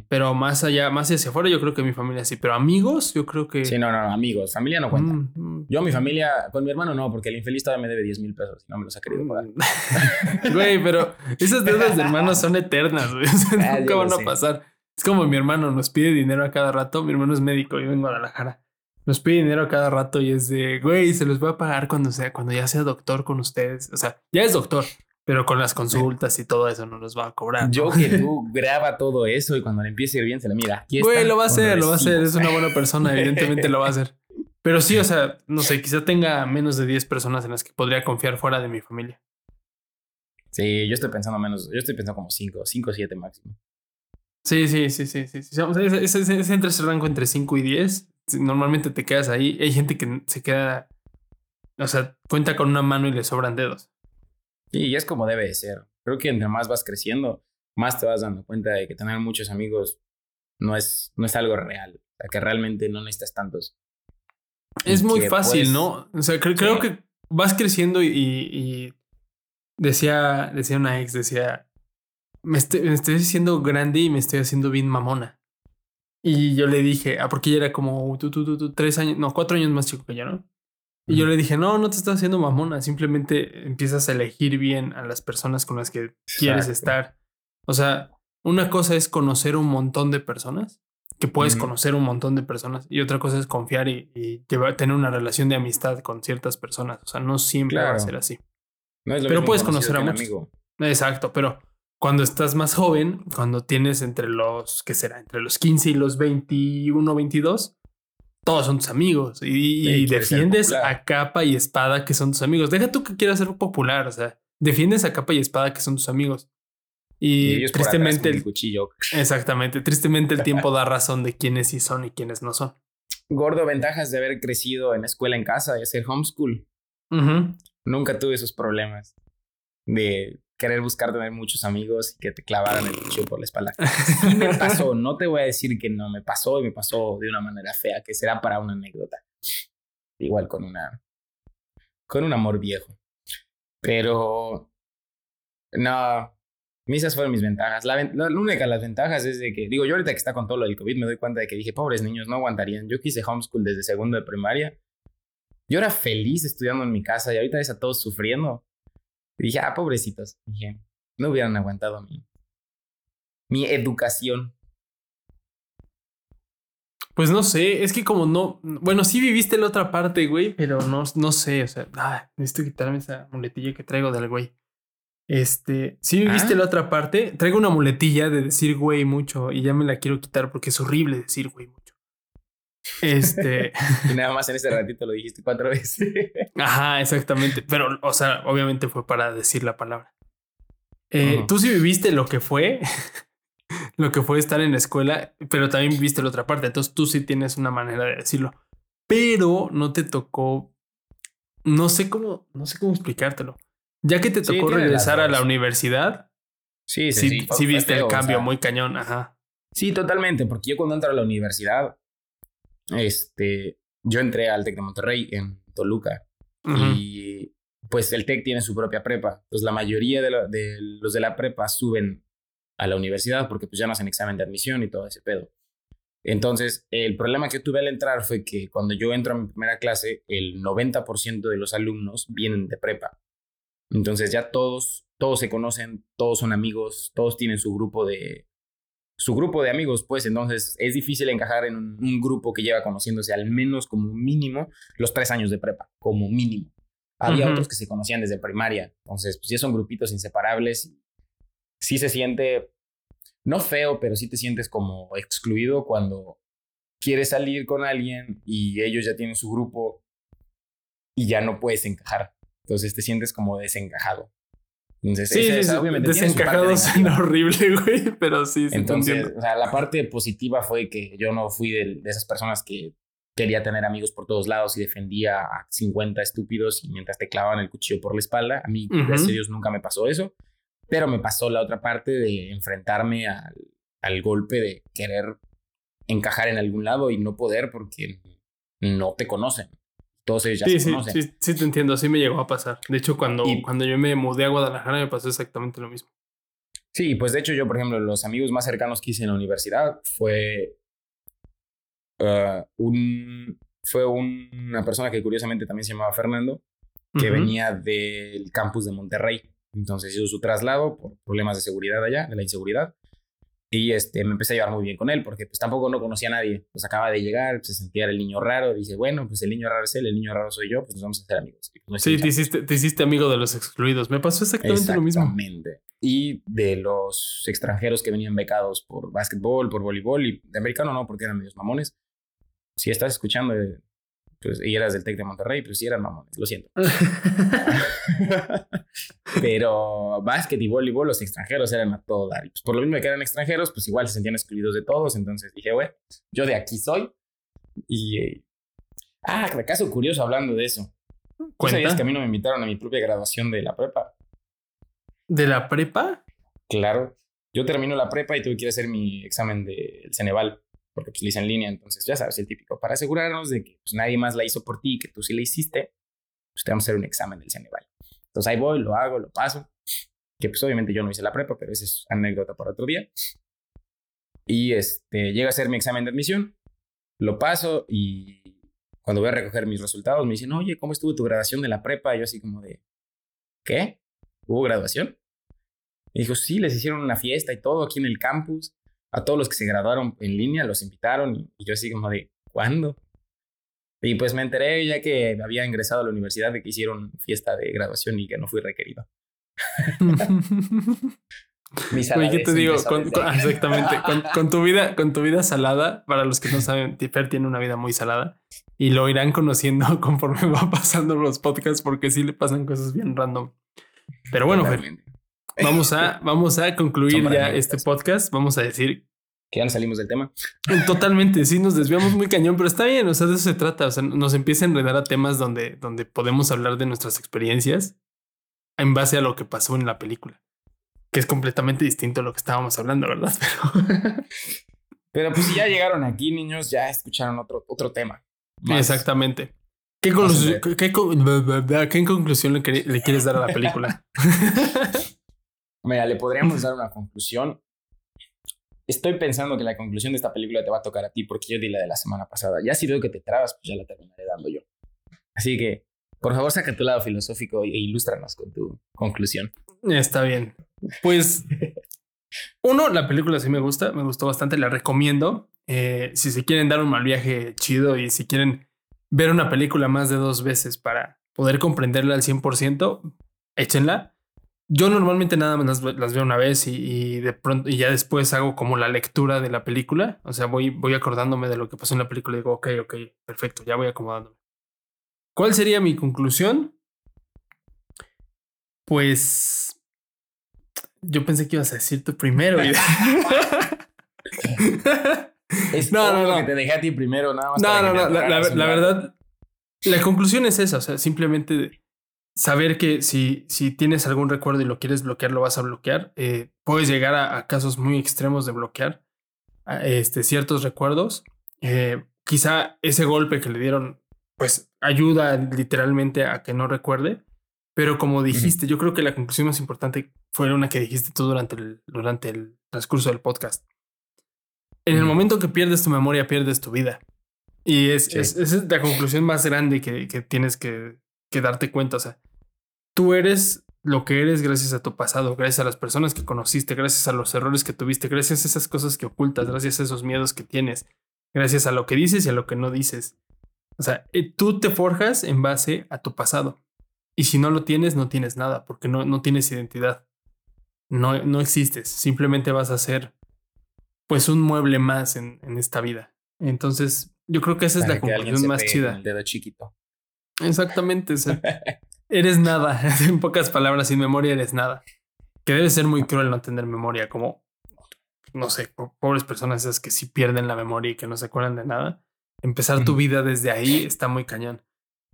A: Pero más allá, más hacia afuera, yo creo que mi familia sí. Pero amigos, yo creo que.
B: Sí, no, no, no amigos. Familia no cuenta. Mm, mm. Yo, mi familia, con mi hermano no, porque el infeliz todavía me debe 10 mil pesos y no me los ha querido pagar.
A: güey, pero esas deudas de hermanos son eternas, güey. O sea, ah, nunca van a pasar. Es como mi hermano nos pide dinero a cada rato. Mi hermano es médico, vive en Guadalajara. Nos pide dinero a cada rato y es de, güey, se los voy a pagar cuando sea, cuando ya sea doctor con ustedes. O sea, ya es doctor, pero con las consultas y todo eso no nos va a cobrar.
B: Yo que tú graba todo eso y cuando le empiece a ir bien se le mira.
A: güey, lo va a hacer, lo va a hacer. Es una buena persona, evidentemente lo va a hacer. Pero sí, o sea, no sé, quizá tenga menos de 10 personas en las que podría confiar fuera de mi familia.
B: Sí, yo estoy pensando menos, yo estoy pensando como 5, 5 o 7 máximo.
A: Sí, sí, sí, sí, sí. sí. O sea, es, es, es, entre ese rango entre 5 y 10 normalmente te quedas ahí. Hay gente que se queda, o sea, cuenta con una mano y le sobran dedos.
B: Y es como debe de ser. Creo que entre más vas creciendo, más te vas dando cuenta de que tener muchos amigos no es, no es algo real. O sea, que realmente no necesitas tantos.
A: Es muy fácil, ¿no? O sea, creo, que vas creciendo y, decía, decía una ex, decía, me estoy, me estoy haciendo grande y me estoy haciendo bien mamona. Y yo le dije, ah, porque ella era como tú, tú, tú, tú, tres años, no, cuatro años más chico que yo, ¿no? Y yo le dije, no, no te estás haciendo mamona, simplemente empiezas a elegir bien a las personas con las que quieres estar. O sea, una cosa es conocer un montón de personas, que puedes conocer un montón de personas, y otra cosa es confiar y, y tener una relación de amistad con ciertas personas. O sea, no siempre va a ser así. pero puedes conocer a muchos. Exacto, pero cuando estás más joven, cuando tienes entre los, ¿qué será? Entre los 15 y los 21, 22, todos son tus amigos y, defiendes a capa y espada que son tus amigos. Deja tú que quieras ser popular, o sea, defiendes a capa y espada que son tus amigos. Y, tristemente el
B: cuchillo.
A: Exactamente, tristemente el tiempo da razón de quiénes sí son y quiénes no son.
B: Gordo, ventajas de haber crecido en escuela en casa y hacer homeschool. Nunca tuve esos problemas de querer buscar tener muchos amigos y que te clavaran el cuchillo por la espalda. Sí me pasó, no te voy a decir que no me pasó y me pasó de una manera fea, que será para una anécdota. Igual con una con un amor viejo. Pero no, esas fueron mis ventajas. La, la, única de las ventajas es de que, digo, yo ahorita que está con todo lo del COVID me doy cuenta de que dije, pobres niños, no aguantarían. Yo quise homeschool desde segundo de primaria. Yo era feliz estudiando en mi casa y ahorita ves a todos sufriendo. Y dije, ah, pobrecitos. Dije, no hubieran aguantado mi, mi educación.
A: Pues no sé, es que como no, bueno, sí viviste la otra parte, güey, pero no, no sé, o sea, ah, necesito quitarme esa muletilla que traigo del güey. Este, sí viviste la ah. otra parte, traigo una muletilla de decir güey mucho y ya me la quiero quitar porque es horrible decir güey mucho. Este.
B: y nada más en ese ratito lo dijiste cuatro veces.
A: Ajá, exactamente. Pero, o sea, obviamente fue para decir la palabra. Eh, Tú sí viviste lo que fue, lo que fue estar en la escuela, pero también viviste la otra parte. Entonces tú sí tienes una manera de decirlo. Pero no te tocó. No sé cómo, no sé cómo explicártelo. Ya que te tocó regresar a la universidad.
B: Sí, sí,
A: sí. viste el cambio muy cañón, ajá.
B: Sí, totalmente, porque yo cuando entro a la universidad, este, yo entré al TEC de Monterrey en Toluca y pues el TEC tiene su propia prepa. Pues la mayoría de, los de la prepa suben a la universidad porque pues ya no hacen examen de admisión y todo ese pedo. Entonces, el problema que tuve al entrar fue que cuando yo entro a mi primera clase, el 90% de los alumnos vienen de prepa. Entonces ya todos, todos se conocen, todos son amigos, todos tienen su grupo de, su grupo de amigos, pues entonces es difícil encajar en un, grupo que lleva conociéndose al menos como mínimo los tres años de prepa, como mínimo. Había otros que se conocían desde primaria, entonces pues ya son grupitos inseparables. Sí se siente, no feo, pero sí te sientes como excluido cuando quieres salir con alguien y ellos ya tienen su grupo y ya no puedes encajar. Entonces te sientes como desencajado.
A: Entonces, sí, obviamente desencajados horrible, güey, pero sí,
B: sí. Entonces, o sea, la parte positiva fue que yo no fui de, esas personas que quería tener amigos por todos lados y defendía a 50 estúpidos y mientras te clavaban el cuchillo por la espalda. A mí, gracias a Dios, nunca me pasó eso, pero me pasó la otra parte de enfrentarme al, al golpe de querer encajar en algún lado y no poder porque no te conocen todos ellos ya
A: sí,
B: se
A: sí, conocen. Sí, sí, te entiendo, así me llegó a pasar. De hecho, cuando, cuando yo me mudé a Guadalajara me pasó exactamente lo mismo.
B: Sí, pues de hecho yo, por ejemplo, los amigos más cercanos que hice en la universidad fue uh, un fue una persona que curiosamente también se llamaba Fernando, que venía del campus de Monterrey. Entonces hizo su traslado por problemas de seguridad allá, de la inseguridad. Y este, me empecé a llevar muy bien con él, porque pues tampoco no conocía a nadie. Pues acaba de llegar, se sentía el niño raro. Dice, bueno, pues el niño raro es él, el niño raro soy yo, pues nos vamos a hacer amigos.
A: Pues, sí, te hiciste, te hiciste amigo de los excluidos. Me pasó exactamente, lo mismo.
B: Exactamente. Y de los extranjeros que venían becados por básquetbol, por voleibol, y de americano no, porque eran medios mamones. Si estás escuchando, eh, pues, y eras del TEC de Monterrey, pues sí eran mamones, lo siento. Pero básquet y voleibol, los extranjeros eran a todo dar. Pues por lo mismo que eran extranjeros, pues igual se sentían excluidos de todos. Entonces dije, güey, yo de aquí soy. Y. Eh, ah, caso curioso hablando de eso. ¿Cuántas que a mí no me invitaron a mi propia graduación de la prepa?
A: ¿De la prepa?
B: Claro. Yo termino la prepa y tuve que ir a hacer mi examen del Ceneval porque pues lo hice en línea, entonces ya sabes, el típico, para asegurarnos de que pues, nadie más la hizo por ti, que tú sí la hiciste, pues te vamos a hacer un examen del Ceneval. Entonces ahí voy, lo hago, lo paso, que pues obviamente yo no hice la prepa, pero esa es anécdota para otro día. Y este, llega a hacer mi examen de admisión, lo paso y cuando voy a recoger mis resultados me dicen, oye, ¿cómo estuvo tu graduación de la prepa? Y yo así como de, ¿qué? ¿Hubo graduación? Y dijo, sí, les hicieron una fiesta y todo aquí en el campus a todos los que se graduaron en línea, los invitaron y, yo así como de, ¿cuándo? Y pues me enteré ya que había ingresado a la universidad de que hicieron fiesta de graduación y que no fui requerido.
A: Oye, ¿qué te digo? exactamente. Con, tu vida, con tu vida salada, para los que no saben, Fer tiene una vida muy salada y lo irán conociendo conforme va pasando los podcasts porque sí le pasan cosas bien random. Pero bueno, Fer, Vamos a, vamos a concluir ya este podcast. Vamos a decir
B: que ya no salimos del tema.
A: Totalmente, sí, nos desviamos muy cañón, pero está bien, o sea, de eso se trata, o sea, nos empieza a enredar a temas donde, donde podemos hablar de nuestras experiencias en base a lo que pasó en la película, que es completamente distinto a lo que estábamos hablando, ¿verdad?
B: Pero, pues si ya llegaron aquí, niños, ya escucharon otro, otro tema.
A: Exactamente. ¿Qué, qué, conclusión le, le quieres dar a la película?
B: Mira, le podríamos dar una conclusión. Estoy pensando que la conclusión de esta película te va a tocar a ti porque yo di la de la semana pasada. Ya si veo que te trabas, pues ya la terminaré dando yo. Así que, por favor, saca tu lado filosófico e ilústranos con tu conclusión.
A: Está bien. Pues, uno, la película sí me gusta, me gustó bastante, la recomiendo. Eh, si se quieren dar un mal viaje chido y si quieren ver una película más de dos veces para poder comprenderla al 100%, échenla. Yo normalmente nada más las, veo una vez y, de pronto y ya después hago como la lectura de la película. O sea, voy, voy acordándome de lo que pasó en la película y digo, ok, ok, perfecto, ya voy acomodándome. ¿Cuál sería mi conclusión? Pues yo pensé que ibas a decir tú primero.
B: es no, no, no. que te dejé a ti primero, nada más.
A: No, no, no. La, la, verdad, la conclusión es esa. O sea, simplemente saber que si, si tienes algún recuerdo y lo quieres bloquear, lo vas a bloquear. Eh, puedes llegar a, casos muy extremos de bloquear este, ciertos recuerdos. Eh, quizá ese golpe que le dieron, pues ayuda literalmente a que no recuerde. Pero como dijiste, yo creo que la conclusión más importante fue una que dijiste tú durante el, durante el transcurso del podcast. En el momento que pierdes tu memoria, pierdes tu vida. Y es, es, es la conclusión más grande que, que tienes que, que, darte cuenta. O sea, tú eres lo que eres gracias a tu pasado, gracias a las personas que conociste, gracias a los errores que tuviste, gracias a esas cosas que ocultas, gracias a esos miedos que tienes, gracias a lo que dices y a lo que no dices. O sea, eh, tú te forjas en base a tu pasado. Y si no lo tienes, no tienes nada, porque no, no tienes identidad. No, no existes. Simplemente vas a ser, pues, un mueble más en, en esta vida. Entonces, yo creo que esa es la conclusión más chida.
B: El dedo chiquito.
A: Exactamente. Eres nada. En pocas palabras, sin memoria eres nada. Que debe ser muy cruel no tener memoria, como, no sé, pobres personas esas que sí pierden la memoria y que no se acuerdan de nada. Empezar tu vida desde ahí está muy cañón.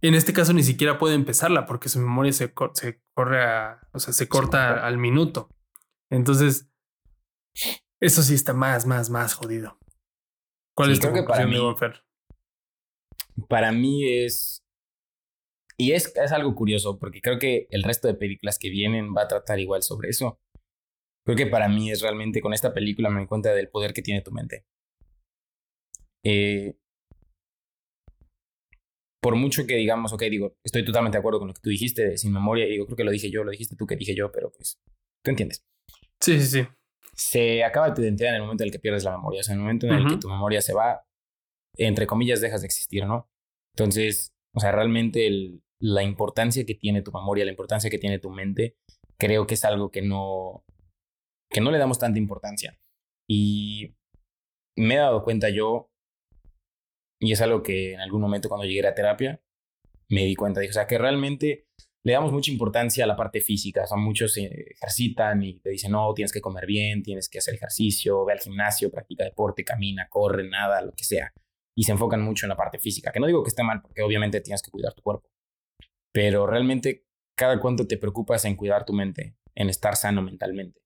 A: En este caso ni siquiera puede empezarla porque su memoria se, se corre a, o sea, se corta al minuto. Entonces, eso sí está más, más, más jodido. ¿Cuál es tu conclusión,
B: para Para mí es y es, es algo curioso, porque creo que el resto de películas que vienen va a tratar igual sobre eso. Creo que para mí es realmente con esta película me doy cuenta del poder que tiene tu mente. Eh, por mucho que digamos, ok, digo, estoy totalmente de acuerdo con lo que tú dijiste de sin memoria, y digo, creo que lo dije yo, lo dijiste tú que dije yo, pero pues, tú entiendes.
A: Sí, sí, sí.
B: se acaba tu identidad en el momento en el que pierdes la memoria. O sea, en el momento en el que tu memoria se va, entre comillas, dejas de existir, ¿no? Entonces, o sea, realmente la importancia que tiene tu memoria, la importancia que tiene tu mente, creo que es algo que no, que no le damos tanta importancia. Y me he dado cuenta yo, y es algo que en algún momento cuando llegué a terapia, me di cuenta, dije, o sea, que realmente le damos mucha importancia a la parte física. O sea, muchos se ejercitan y te dicen, no, tienes que comer bien, tienes que hacer ejercicio, ve al gimnasio, practica deporte, camina, corre, nada, lo que sea. Y se enfocan mucho en la parte física, que no digo que esté mal, porque obviamente tienes que cuidar tu cuerpo. Pero realmente, cada cuánto te preocupas en cuidar tu mente, en estar sano mentalmente.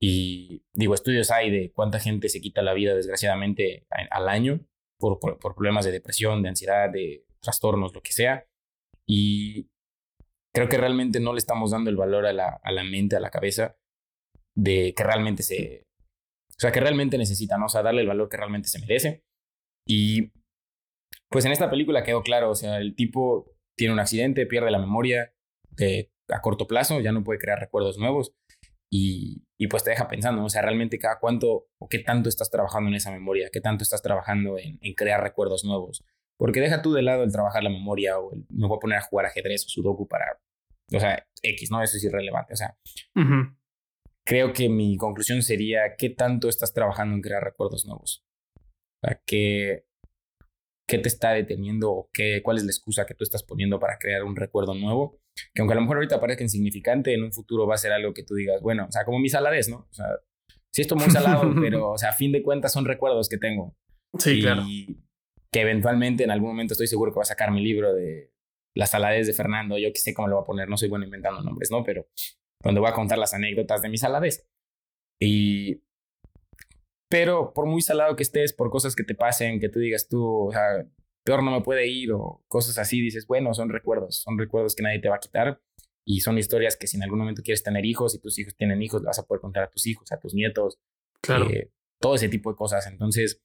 B: Y digo, estudios hay de cuánta gente se quita la vida, desgraciadamente, al año por, por, problemas de depresión, de ansiedad, de trastornos, lo que sea. Y creo que realmente no le estamos dando el valor a la, a la mente, a la cabeza, de que realmente se, o sea, que realmente necesita, ¿no? O sea, darle el valor que realmente se merece. Y pues en esta película quedó claro, o sea, el tipo tiene un accidente, pierde la memoria de, a corto plazo, ya no puede crear recuerdos nuevos y, y pues te deja pensando, o sea, realmente cada cuánto o qué tanto estás trabajando en esa memoria, qué tanto estás trabajando en, en crear recuerdos nuevos. Porque deja tú de lado el trabajar la memoria o el, me voy a poner a jugar ajedrez o sudoku para o sea, X, ¿no? Eso es irrelevante. O sea, creo que mi conclusión sería, ¿qué tanto estás trabajando en crear recuerdos nuevos? O sea, ¿qué, qué te está deteniendo o qué, cuál es la excusa que tú estás poniendo para crear un recuerdo nuevo? Que aunque a lo mejor ahorita parezca insignificante, en un futuro va a ser algo que tú digas, bueno, o sea, como mi saladez, ¿no? O sea, sí estoy muy salado, pero, o sea, a fin de cuentas son recuerdos que tengo.
A: Sí, claro.
B: Y que eventualmente en algún momento estoy seguro que va a sacar mi libro de las salades de Fernando, yo que sé cómo lo voy a poner, no soy bueno inventando nombres, ¿no? Pero cuando voy a contar las anécdotas de mis salades. Y... Pero por muy salado que estés, por cosas que te pasen, que tú digas tú, o sea, peor no me puede ir o cosas así, dices, bueno, son recuerdos, son recuerdos que nadie te va a quitar y son historias que si en algún momento quieres tener hijos y tus hijos tienen hijos, vas a poder contar a tus hijos, a tus nietos,
A: claro.
B: Eh, todo ese tipo de cosas. Entonces,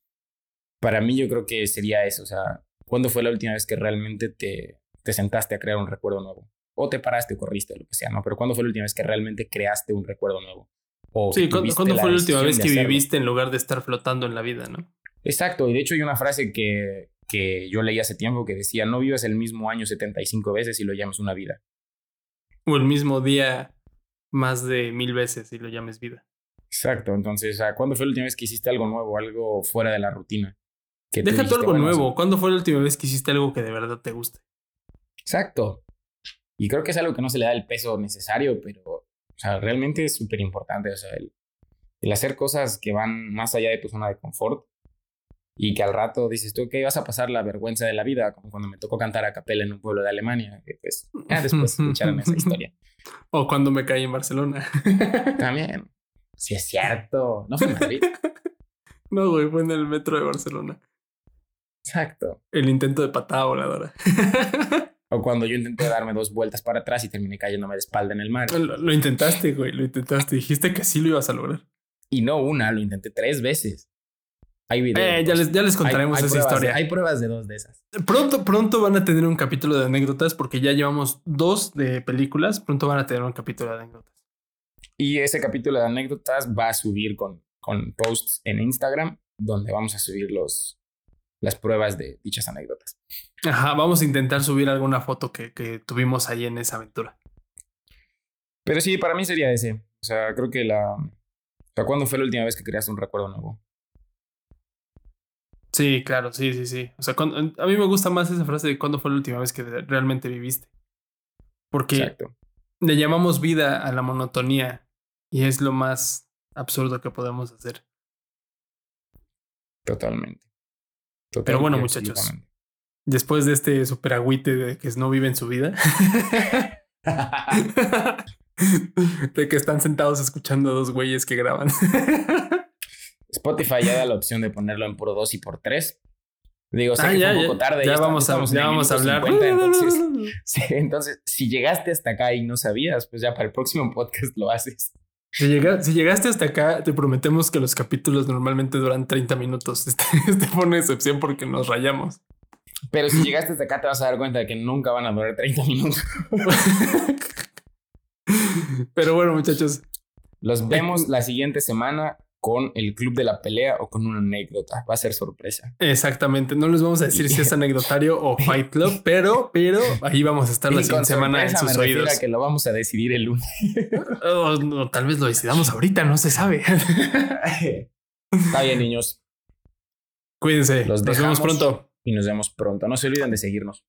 B: para mí yo creo que sería eso, o sea, ¿cuándo fue la última vez que realmente te, te sentaste a crear un recuerdo nuevo. O te paraste o corriste, lo que sea, ¿no? Pero ¿cuándo fue la última vez que realmente creaste un recuerdo nuevo?
A: O sí, ¿cuándo, fue la última vez que viviste en lugar de estar flotando en la vida, no?
B: Exacto, y de hecho hay una frase que, que yo leí hace tiempo que decía, no vivas el mismo año 75 veces y lo llames una vida.
A: O el mismo día más de mil veces y lo llames vida.
B: Exacto, entonces, ¿cuándo fue la última vez que hiciste algo nuevo, algo fuera de la rutina?
A: Que Deja tú algo nuevo, ¿cuándo fue la última vez que hiciste algo que de verdad te guste?
B: Exacto. Y creo que es algo que no se le da el peso necesario, pero, sea, realmente es súper importante. O sea, el, hacer cosas que van más allá de tu zona de confort y que al rato dices tú que vas a pasar la vergüenza de la vida, como cuando me tocó cantar a capela en un pueblo de Alemania, que pues ya después escucharon esa historia.
A: O cuando me caí en Barcelona.
B: También. Sí, es cierto. ¿No fue en Madrid?
A: no, güey, fue en el metro de Barcelona.
B: Exacto.
A: El intento de patada voladora.
B: O cuando yo intenté darme dos vueltas para atrás y terminé cayéndome de espalda en el mar.
A: Lo, intentaste, güey, lo intentaste. Dijiste que sí lo ibas a lograr.
B: Y no una, lo intenté tres veces. Hay videos.
A: Eh, ya, les, ya les contaremos esa historia.
B: hay pruebas de dos de esas.
A: Pronto, pronto van a tener un capítulo de anécdotas porque ya llevamos dos de películas. Pronto van a tener un capítulo de anécdotas.
B: Y ese capítulo de anécdotas va a subir con, con posts en Instagram donde vamos a subir los, las pruebas de dichas anécdotas.
A: Ajá, vamos a intentar subir alguna foto que, que tuvimos ahí en esa aventura.
B: Pero sí, para mí sería ese. O sea, creo que la... O sea, ¿cuándo fue la última vez que creaste un recuerdo nuevo?
A: Sí, claro, sí, sí, sí. O sea, a mí me gusta más esa frase de cuándo fue la última vez que realmente viviste. Porque le llamamos vida a la monotonía y es lo más absurdo que podemos hacer.
B: Totalmente.
A: Pero bueno, muchachos, después de este super agüite de que no viven su vida, de que están sentados escuchando a dos güeyes que graban.
B: Spotify ya da la opción de ponerlo en por dos y por tres. Digo, sé ah, que ya, un poco tarde.
A: Ya, vamos, a, ya vamos a hablar.
B: entonces, entonces, si llegaste hasta acá y no sabías, pues ya para el próximo podcast lo haces.
A: Si, llegaste hasta acá, te prometemos que los capítulos normalmente duran 30 minutos. Este, este fue una excepción porque nos rayamos.
B: Pero si llegaste hasta acá, te vas a dar cuenta de que nunca van a durar 30 minutos.
A: Pero bueno, muchachos,
B: Los vemos la siguiente semana con el Club de la Pelea o con una anécdota. Va a ser sorpresa.
A: Exactamente. No les vamos a decir si es anecdotario o Fight Club, pero, pero ahí vamos a estar la siguiente semana en sus
B: me
A: oídos.
B: a que lo vamos a decidir el lunes.
A: O, o tal vez lo decidamos ahorita, no se sabe.
B: Está bien, niños.
A: Cuídense.
B: Los
A: Nos vemos pronto.
B: Y nos vemos pronto. No se olviden de seguirnos.